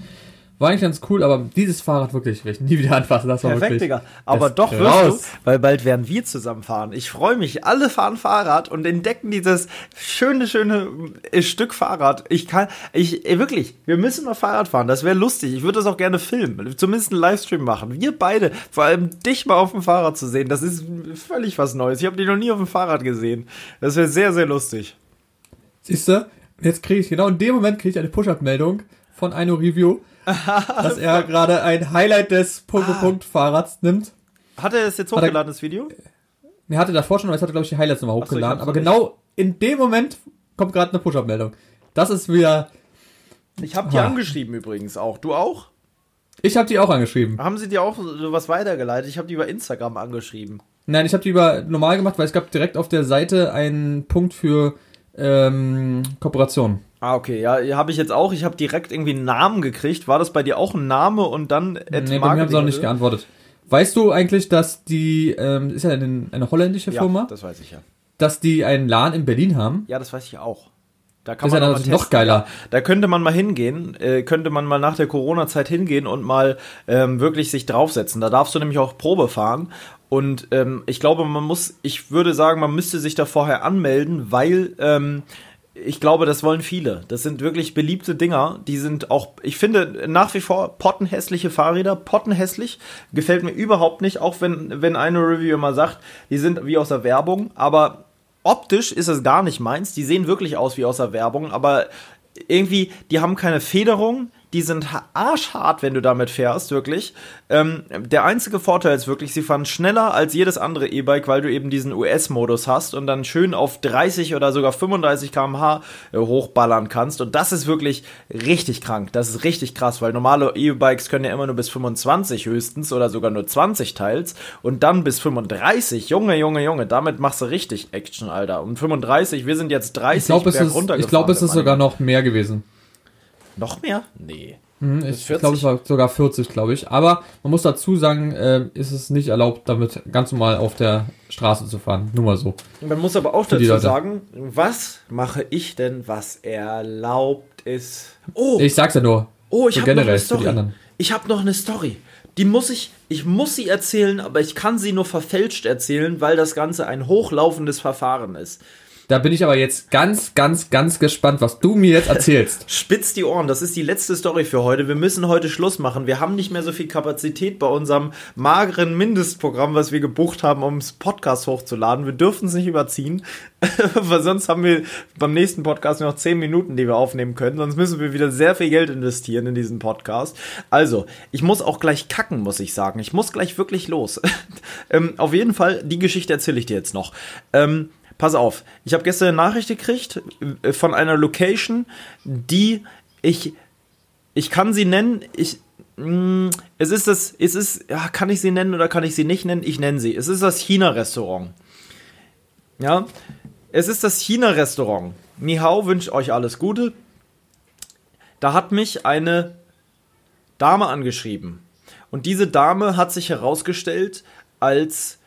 War eigentlich ganz cool, aber dieses Fahrrad wirklich, will ich nie wieder anfassen. Das war Perfekt, wirklich. Digga. Aber doch wirst raus. du, weil bald werden wir zusammen fahren. Ich freue mich. Alle fahren Fahrrad und entdecken dieses schöne, schöne äh, Stück Fahrrad. Ich kann, ich, ey, wirklich, wir müssen mal Fahrrad fahren. Das wäre lustig. Ich würde das auch gerne filmen. Zumindest einen Livestream machen. Wir beide, vor allem dich mal auf dem Fahrrad zu sehen, das ist völlig was Neues. Ich habe dich noch nie auf dem Fahrrad gesehen. Das wäre sehr, sehr lustig. Siehst du, jetzt kriege ich, genau in dem Moment kriege ich eine Push-Up-Meldung von Aino Review, dass er gerade ein Highlight des Punkt-Punkt-Fahrrads nimmt. Hat er das jetzt hochgeladen, das Video? Er hatte davor schon, aber jetzt hat er, glaube ich, die Highlights nochmal so, hochgeladen. hab's aber genau in dem Moment kommt gerade eine Push-Up-Meldung. Das ist wieder. Ich habe die Ah. angeschrieben übrigens auch. Du auch? Ich habe die auch angeschrieben. Haben sie dir auch sowas weitergeleitet? Ich habe die über Instagram angeschrieben. Nein, ich habe die über normal gemacht, weil es gab direkt auf der Seite einen Punkt für ähm, Kooperation. Ah, okay, ja, habe ich jetzt auch. Ich habe direkt irgendwie einen Namen gekriegt. War das bei dir auch ein Name und dann nee, bei mir haben sie auch nicht geantwortet. Weißt du eigentlich, dass die, ähm, ist ja eine, eine holländische Ja, Firma, das weiß ich ja. dass die einen Laden in Berlin haben? Ja, das weiß ich auch. Da kann Das ist ja man dann auch mal noch geiler. Ja. Da könnte man mal hingehen, äh, könnte man mal nach der Corona-Zeit hingehen und mal ähm, wirklich sich draufsetzen. Da darfst du nämlich auch Probe fahren. Und ähm, ich glaube, man muss, ich würde sagen, man müsste sich da vorher anmelden, weil ähm, ich glaube, das wollen viele. Das sind wirklich beliebte Dinger. Die sind auch, ich finde nach wie vor pottenhässliche Fahrräder, pottenhässlich. Gefällt mir überhaupt nicht, auch wenn, wenn eine Review immer sagt, die sind wie aus der Werbung. Aber optisch ist es gar nicht meins. Die sehen wirklich aus wie aus der Werbung, aber irgendwie, die haben keine Federung. Die sind arschhart, wenn du damit fährst, wirklich. Ähm, der einzige Vorteil ist wirklich, sie fahren schneller als jedes andere E-Bike, weil du eben diesen US-Modus hast und dann schön auf 30 oder sogar 35 km/h äh, hochballern kannst. Und das ist wirklich richtig krank. Das ist richtig krass, weil normale E-Bikes können ja immer nur bis 25 höchstens oder sogar nur 20 teils und dann bis 35. Junge, Junge, Junge, damit machst du richtig Action, Alter. Und 35, wir sind jetzt 30 ich glaube, es, ist, ich glaub, es ist sogar noch mehr gewesen. Noch mehr? Nee. Mhm, ich glaube, es war sogar 40, glaube ich. Aber man muss dazu sagen, äh, ist es nicht erlaubt, damit ganz normal auf der Straße zu fahren. Nur mal so. Man muss aber auch dazu sagen, was mache ich denn, was erlaubt ist? Oh! Ich sag's ja nur. Oh, ich so habe noch eine Story. Ich habe noch eine Story. Die muss ich, ich muss sie erzählen, aber ich kann sie nur verfälscht erzählen, weil das Ganze ein hochlaufendes Verfahren ist. Da bin ich aber jetzt ganz, ganz, ganz gespannt, was du mir jetzt erzählst. Spitz die Ohren, das ist die letzte Story für heute. Wir müssen heute Schluss machen. Wir haben nicht mehr so viel Kapazität bei unserem mageren Mindestprogramm, was wir gebucht haben, um das Podcast hochzuladen. Wir dürfen es nicht überziehen, weil sonst haben wir beim nächsten Podcast noch zehn Minuten, die wir aufnehmen können. Sonst müssen wir wieder sehr viel Geld investieren in diesen Podcast. Also, ich muss auch gleich kacken, muss ich sagen. Ich muss gleich wirklich los. ähm, auf jeden Fall, die Geschichte erzähle ich dir jetzt noch. Ähm, pass auf, ich habe gestern eine Nachricht gekriegt äh, von einer Location, die ich, ich kann sie nennen, ich, mh, mm, es ist das, es ist, ja, kann ich sie nennen oder kann ich sie nicht nennen? Ich nenne sie. Es ist das China-Restaurant. Ja, es ist das China-Restaurant. Nihao wünscht euch alles Gute. Da hat mich eine Dame angeschrieben. Und diese Dame hat sich herausgestellt als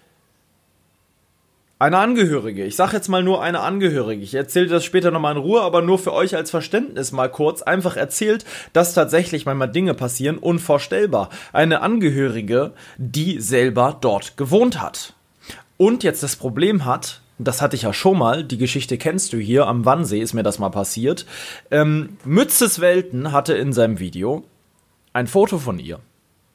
eine Angehörige. Ich sage jetzt mal nur eine Angehörige. Ich erzähle das später nochmal in Ruhe, aber nur für euch als Verständnis mal kurz. Einfach erzählt, dass tatsächlich manchmal Dinge passieren. Unvorstellbar. Eine Angehörige, die selber dort gewohnt hat. Und jetzt das Problem hat, das hatte ich ja schon mal, die Geschichte kennst du hier, am Wannsee ist mir das mal passiert. Ähm, Mützes Welten hatte in seinem Video ein Foto von ihr.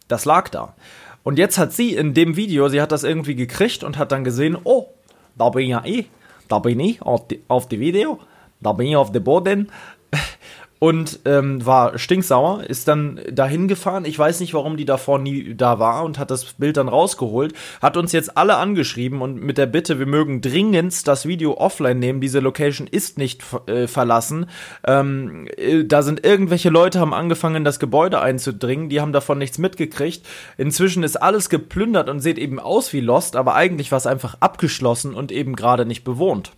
Das lag da. Und jetzt hat sie in dem Video, sie hat das irgendwie gekriegt und hat dann gesehen, oh, da bin ja ich, da bin ich auf die, auf die Video, da bin ich auf dem Boden und ähm, war stinksauer, ist dann dahin gefahren. Ich weiß nicht, warum die davor nie da war und hat das Bild dann rausgeholt, hat uns jetzt alle angeschrieben und mit der Bitte, wir mögen dringendst das Video offline nehmen. Diese Location ist nicht äh, verlassen. Ähm, äh, da sind irgendwelche Leute haben angefangen, das Gebäude einzudringen. Die haben davon nichts mitgekriegt. Inzwischen ist alles geplündert und sieht eben aus wie Lost, aber eigentlich war es einfach abgeschlossen und eben gerade nicht bewohnt.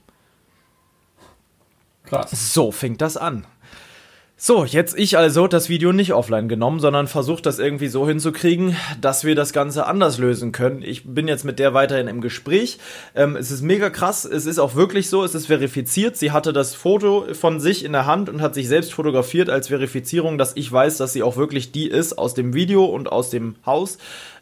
Krass. So fängt das an. So, jetzt ich also das Video nicht offline genommen, sondern versucht das irgendwie so hinzukriegen, dass wir das Ganze anders lösen können. Ich bin jetzt mit der weiterhin im Gespräch. Ähm, es ist mega krass, es ist auch wirklich so, es ist verifiziert. Sie hatte das Foto von sich in der Hand und hat sich selbst fotografiert als Verifizierung, dass ich weiß, dass sie auch wirklich die ist aus dem Video und aus dem Haus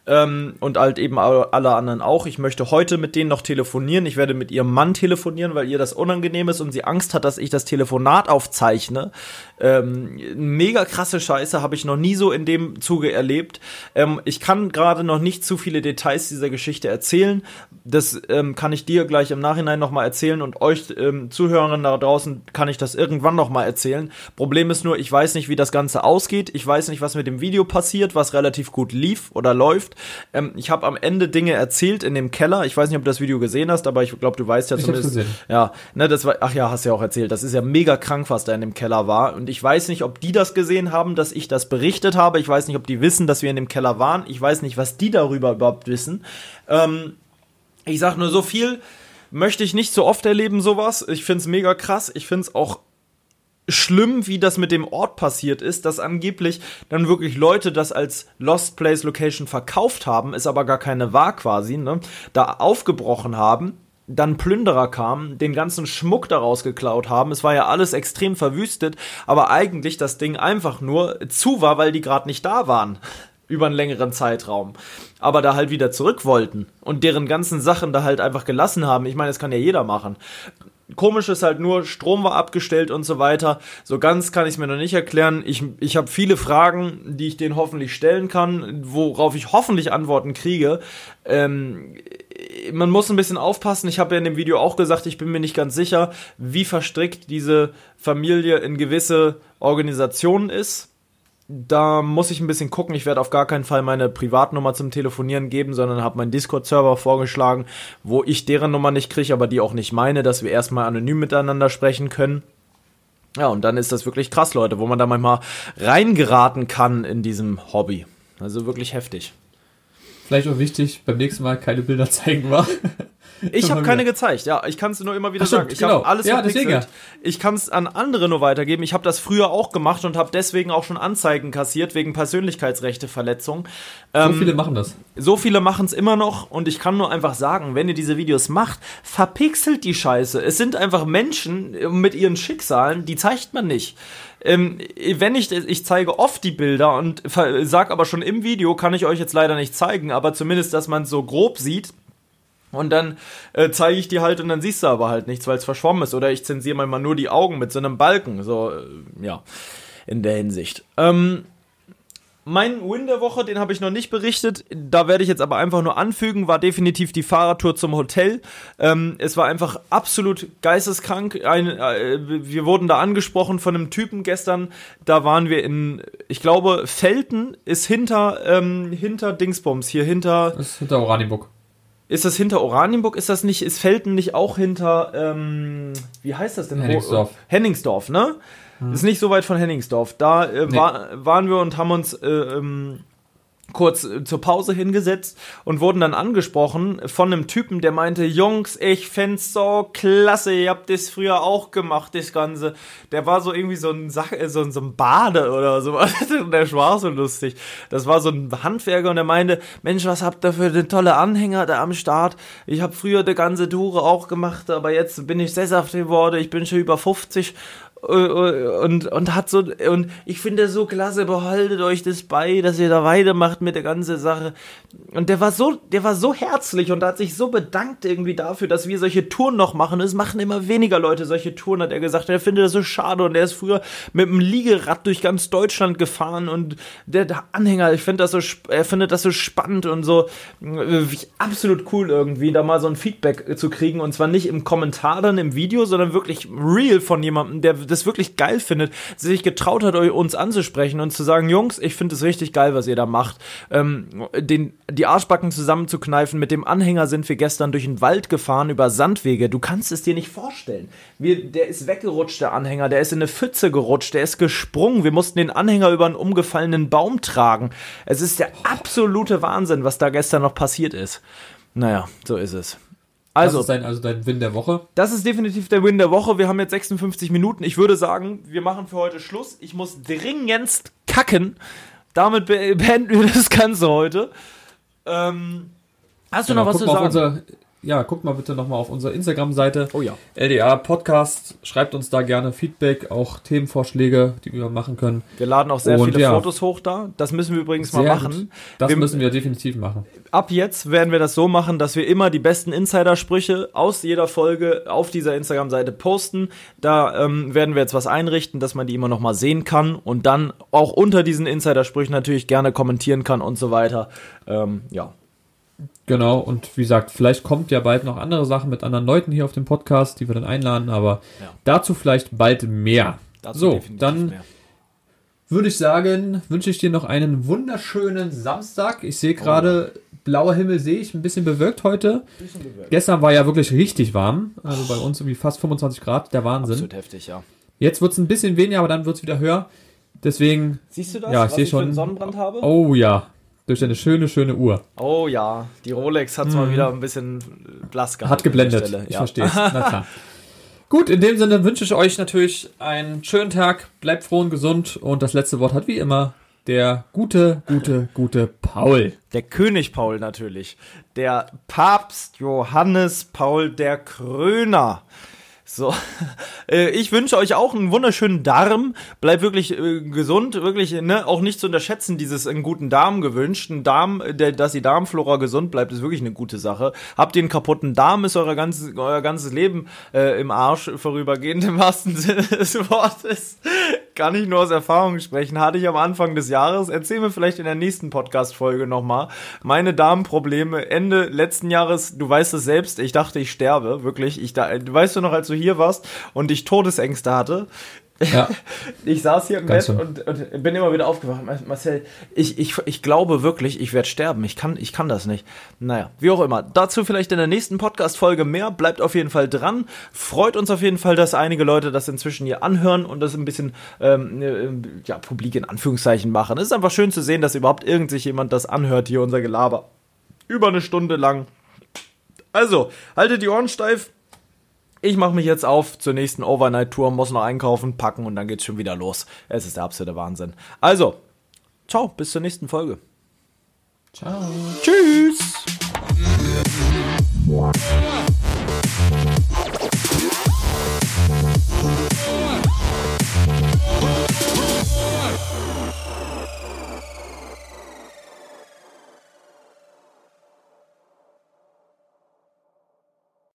ähm, und halt eben alle anderen auch. Ich möchte heute mit denen noch telefonieren. Ich werde mit ihrem Mann telefonieren, weil ihr das unangenehm ist und sie Angst hat, dass ich das Telefonat aufzeichne. Ähm, mega krasse Scheiße habe ich noch nie so in dem Zuge erlebt. Ähm, ich kann gerade noch nicht zu viele Details dieser Geschichte erzählen. Das ähm, kann ich dir gleich im Nachhinein nochmal erzählen und euch ähm, Zuhörern da draußen kann ich das irgendwann nochmal erzählen. Problem ist nur, ich weiß nicht, wie das Ganze ausgeht. Ich weiß nicht, was mit dem Video passiert, was relativ gut lief oder läuft. Ähm, ich habe am Ende Dinge erzählt in dem Keller. Ich weiß nicht, ob du das Video gesehen hast, aber ich glaube, du weißt ja ich zumindest. Ja, ne, das war, ach ja, hast ja auch erzählt. Das ist ja mega krank, was da in dem Keller war. Und ich weiß nicht, ob die das gesehen haben, dass ich das berichtet habe. Ich weiß nicht, ob die wissen, dass wir in dem Keller waren. Ich weiß nicht, was die darüber überhaupt wissen. Ähm, ich sag nur so viel möchte ich nicht so oft erleben, sowas. Ich find's mega krass. Ich find's auch schlimm, wie das mit dem Ort passiert ist, dass angeblich dann wirklich Leute das als Lost Place Location verkauft haben, es aber gar keine war quasi, ne, da aufgebrochen haben, dann Plünderer kamen, den ganzen Schmuck daraus geklaut haben. Es war ja alles extrem verwüstet, aber eigentlich das Ding einfach nur zu war, weil die gerade nicht da waren über einen längeren Zeitraum, aber da halt wieder zurück wollten und deren ganzen Sachen da halt einfach gelassen haben. Ich meine, das kann ja jeder machen. Komisch ist halt nur, Strom war abgestellt und so weiter. So ganz kann ich es mir noch nicht erklären. Ich, ich habe viele Fragen, die ich denen hoffentlich stellen kann, worauf ich hoffentlich Antworten kriege. Ähm, man muss ein bisschen aufpassen. Ich habe ja in dem Video auch gesagt, ich bin mir nicht ganz sicher, wie verstrickt diese Familie in gewisse Organisationen ist. Da muss ich ein bisschen gucken. Ich werde auf gar keinen Fall meine Privatnummer zum Telefonieren geben, sondern habe meinen Discord-Server vorgeschlagen, wo ich deren Nummer nicht kriege, aber die auch nicht meine, dass wir erstmal anonym miteinander sprechen können. Ja, und dann ist das wirklich krass, Leute, wo man da manchmal reingeraten kann in diesem Hobby. Also wirklich heftig. Vielleicht auch wichtig, beim nächsten Mal keine Bilder zeigen war. Ich habe keine gezeigt, ja. Ich kann es nur immer wieder Ach, sagen. Ich genau. habe alles Ja, verpixelt. Ich kann es an andere nur weitergeben. Ich habe das früher auch gemacht und habe deswegen auch schon Anzeigen kassiert wegen Persönlichkeitsrechteverletzung. So Ähm, viele machen das. so viele machen es immer noch und ich kann nur einfach sagen, wenn ihr diese Videos macht, verpixelt die Scheiße. Es sind einfach Menschen äh, mit ihren Schicksalen, die zeigt man nicht. Ähm, wenn ich, ich zeige oft die Bilder und sag aber schon im Video, kann ich euch jetzt leider nicht zeigen, aber zumindest, dass man es so grob sieht. Und dann äh, zeige ich die halt und dann siehst du aber halt nichts, weil es verschwommen ist. Oder ich zensiere manchmal nur die Augen mit so einem Balken. So, äh, ja, in der Hinsicht. Ähm, mein Win der Woche, den habe ich noch nicht berichtet. Da werde ich jetzt aber einfach nur anfügen, war definitiv die Fahrradtour zum Hotel. Ähm, es war einfach absolut geisteskrank. Ein, äh, wir wurden da angesprochen von einem Typen gestern. Da waren wir in, ich glaube, Felten ist hinter, ähm, hinter Dingsbums, hier hinter. Das ist hinter Oranienburg. Ist das hinter Oranienburg? Ist das nicht, ist Felten nicht auch hinter, ähm, wie heißt das denn? Henningsdorf. Henningsdorf, ne? Ist nicht so weit von Henningsdorf. Da äh, Nee. war, waren wir und haben uns äh, ähm, kurz äh, zur Pause hingesetzt und wurden dann angesprochen von einem Typen, der meinte, Jungs, ich find's so klasse, ihr habt das früher auch gemacht, das Ganze. Der war so irgendwie so ein, Sach äh, so, ein- so ein Bade oder so. der war so lustig. Das war so ein Handwerker und der meinte, Mensch, was habt ihr für eine tolle Anhänger da am Start? Ich habe früher die ganze Tour auch gemacht, aber jetzt bin ich sesshaft geworden, ich bin schon über 50 und, und hat so, und ich finde das so klasse, behaltet euch das bei, dass ihr da weitermacht mit der ganzen Sache. Und der war so, der war so herzlich und hat sich so bedankt irgendwie dafür, dass wir solche Touren noch machen. Es machen immer weniger Leute solche Touren, hat er gesagt. Er findet das so schade und er ist früher mit dem Liegerad durch ganz Deutschland gefahren und der, der Anhänger, ich finde das so, er findet das so spannend und so äh, absolut cool irgendwie, da mal so ein Feedback äh, zu kriegen und zwar nicht im Kommentar dann im Video, sondern wirklich real von jemandem, der das wirklich geil findet, sich getraut hat, uns anzusprechen und zu sagen, Jungs, ich finde es richtig geil, was ihr da macht. Ähm, den, die Arschbacken zusammenzukneifen, mit dem Anhänger sind wir gestern durch den Wald gefahren, über Sandwege. Du kannst es dir nicht vorstellen. Wir, der ist weggerutscht, der Anhänger, der ist in eine Pfütze gerutscht, der ist gesprungen. Wir mussten den Anhänger über einen umgefallenen Baum tragen. Es ist der absolute Wahnsinn, was da gestern noch passiert ist. Naja, so ist es. Also, das ist dein, also dein Win der Woche. das ist definitiv der Win der Woche. Wir haben jetzt 56 Minuten. Ich würde sagen, wir machen für heute Schluss. Ich muss dringendst kacken. Damit be beenden wir das Ganze heute. Ähm, hast du Genau, noch was zu sagen? Unser, ja, guckt mal bitte nochmal auf unsere Instagram-Seite. Oh ja. LDA Podcast. Schreibt uns da gerne Feedback, auch Themenvorschläge, die wir machen können. Wir laden auch sehr Und viele ja. Fotos hoch da. Das müssen wir übrigens mal Sehr machen. gut. Das wir, müssen wir definitiv machen. ab jetzt werden wir das so machen, dass wir immer die besten Insider-Sprüche aus jeder Folge auf dieser Instagram-Seite posten. Da ähm, werden wir jetzt was einrichten, dass man die immer noch mal sehen kann und dann auch unter diesen Insider-Sprüchen natürlich gerne kommentieren kann und so weiter. Ähm, ja. Genau, und wie gesagt, vielleicht kommt ja bald noch andere Sachen mit anderen Leuten hier auf dem Podcast, die wir dann einladen, aber Ja. dazu vielleicht bald mehr. Dazu so, dann mehr. würde ich sagen, wünsche ich dir noch einen wunderschönen Samstag. Ich sehe gerade, blauer Himmel sehe ich, ein bisschen bewölkt heute. Gestern war ja wirklich richtig warm, also bei uns irgendwie fast 25 Grad, der Wahnsinn. Absolut heftig, ja. Jetzt wird es ein bisschen weniger, aber dann wird es wieder höher. Deswegen, Siehst du das? Ja, ich sehe schon. Sonnenbrand habe? oh ja, durch eine schöne, schöne Uhr. Oh ja, die Rolex hat mal wieder ein bisschen Glas gehabt. Hat geblendet. Ich ja. verstehe es. Na klar. Gut, in dem Sinne wünsche ich euch natürlich einen schönen Tag. Bleibt froh und gesund. Und das letzte Wort hat wie immer der gute, gute, gute Paul. Der König Paul natürlich. Der Papst Johannes Paul der Kröner. So, äh, ich wünsche euch auch einen wunderschönen Darm. Bleibt wirklich äh, gesund, wirklich, ne, auch nicht zu unterschätzen, dieses einen guten Darm gewünscht. Ein Darm, der, dass die Darmflora gesund bleibt, ist wirklich eine gute Sache. Habt ihr einen kaputten Darm, ist euer ganzes, euer ganzes Leben äh, im Arsch vorübergehend, im wahrsten Sinne des Wortes. Kann ich nur aus Erfahrung sprechen. Hatte ich am Anfang des Jahres. Erzähl mir vielleicht in der nächsten Podcast-Folge nochmal. Meine Darmprobleme Ende letzten Jahres, du weißt es selbst, ich dachte, ich sterbe, wirklich. Ich da, weißt du noch, als du hier warst und ich Todesängste hatte. Ja. ich saß hier im Bett und, und, bin immer wieder aufgewacht. Marcel, ich, ich, ich glaube wirklich, ich werde sterben. Ich kann, ich kann das nicht. Naja, wie auch immer. Dazu vielleicht in der nächsten Podcast-Folge mehr. Bleibt auf jeden Fall dran. Freut uns auf jeden Fall, dass einige Leute das inzwischen hier anhören und das ein bisschen ähm, äh, ja, publik in Anführungszeichen machen. Es ist einfach schön zu sehen, dass überhaupt irgend sich jemand das anhört, hier unser Gelaber. Über eine Stunde lang. Also, haltet die Ohren steif. Ich mache mich jetzt auf zur nächsten Overnight-Tour, muss noch einkaufen, packen und dann geht's schon wieder los. Es ist der absolute Wahnsinn. Also, ciao, bis zur nächsten Folge. Ciao. Tschüss.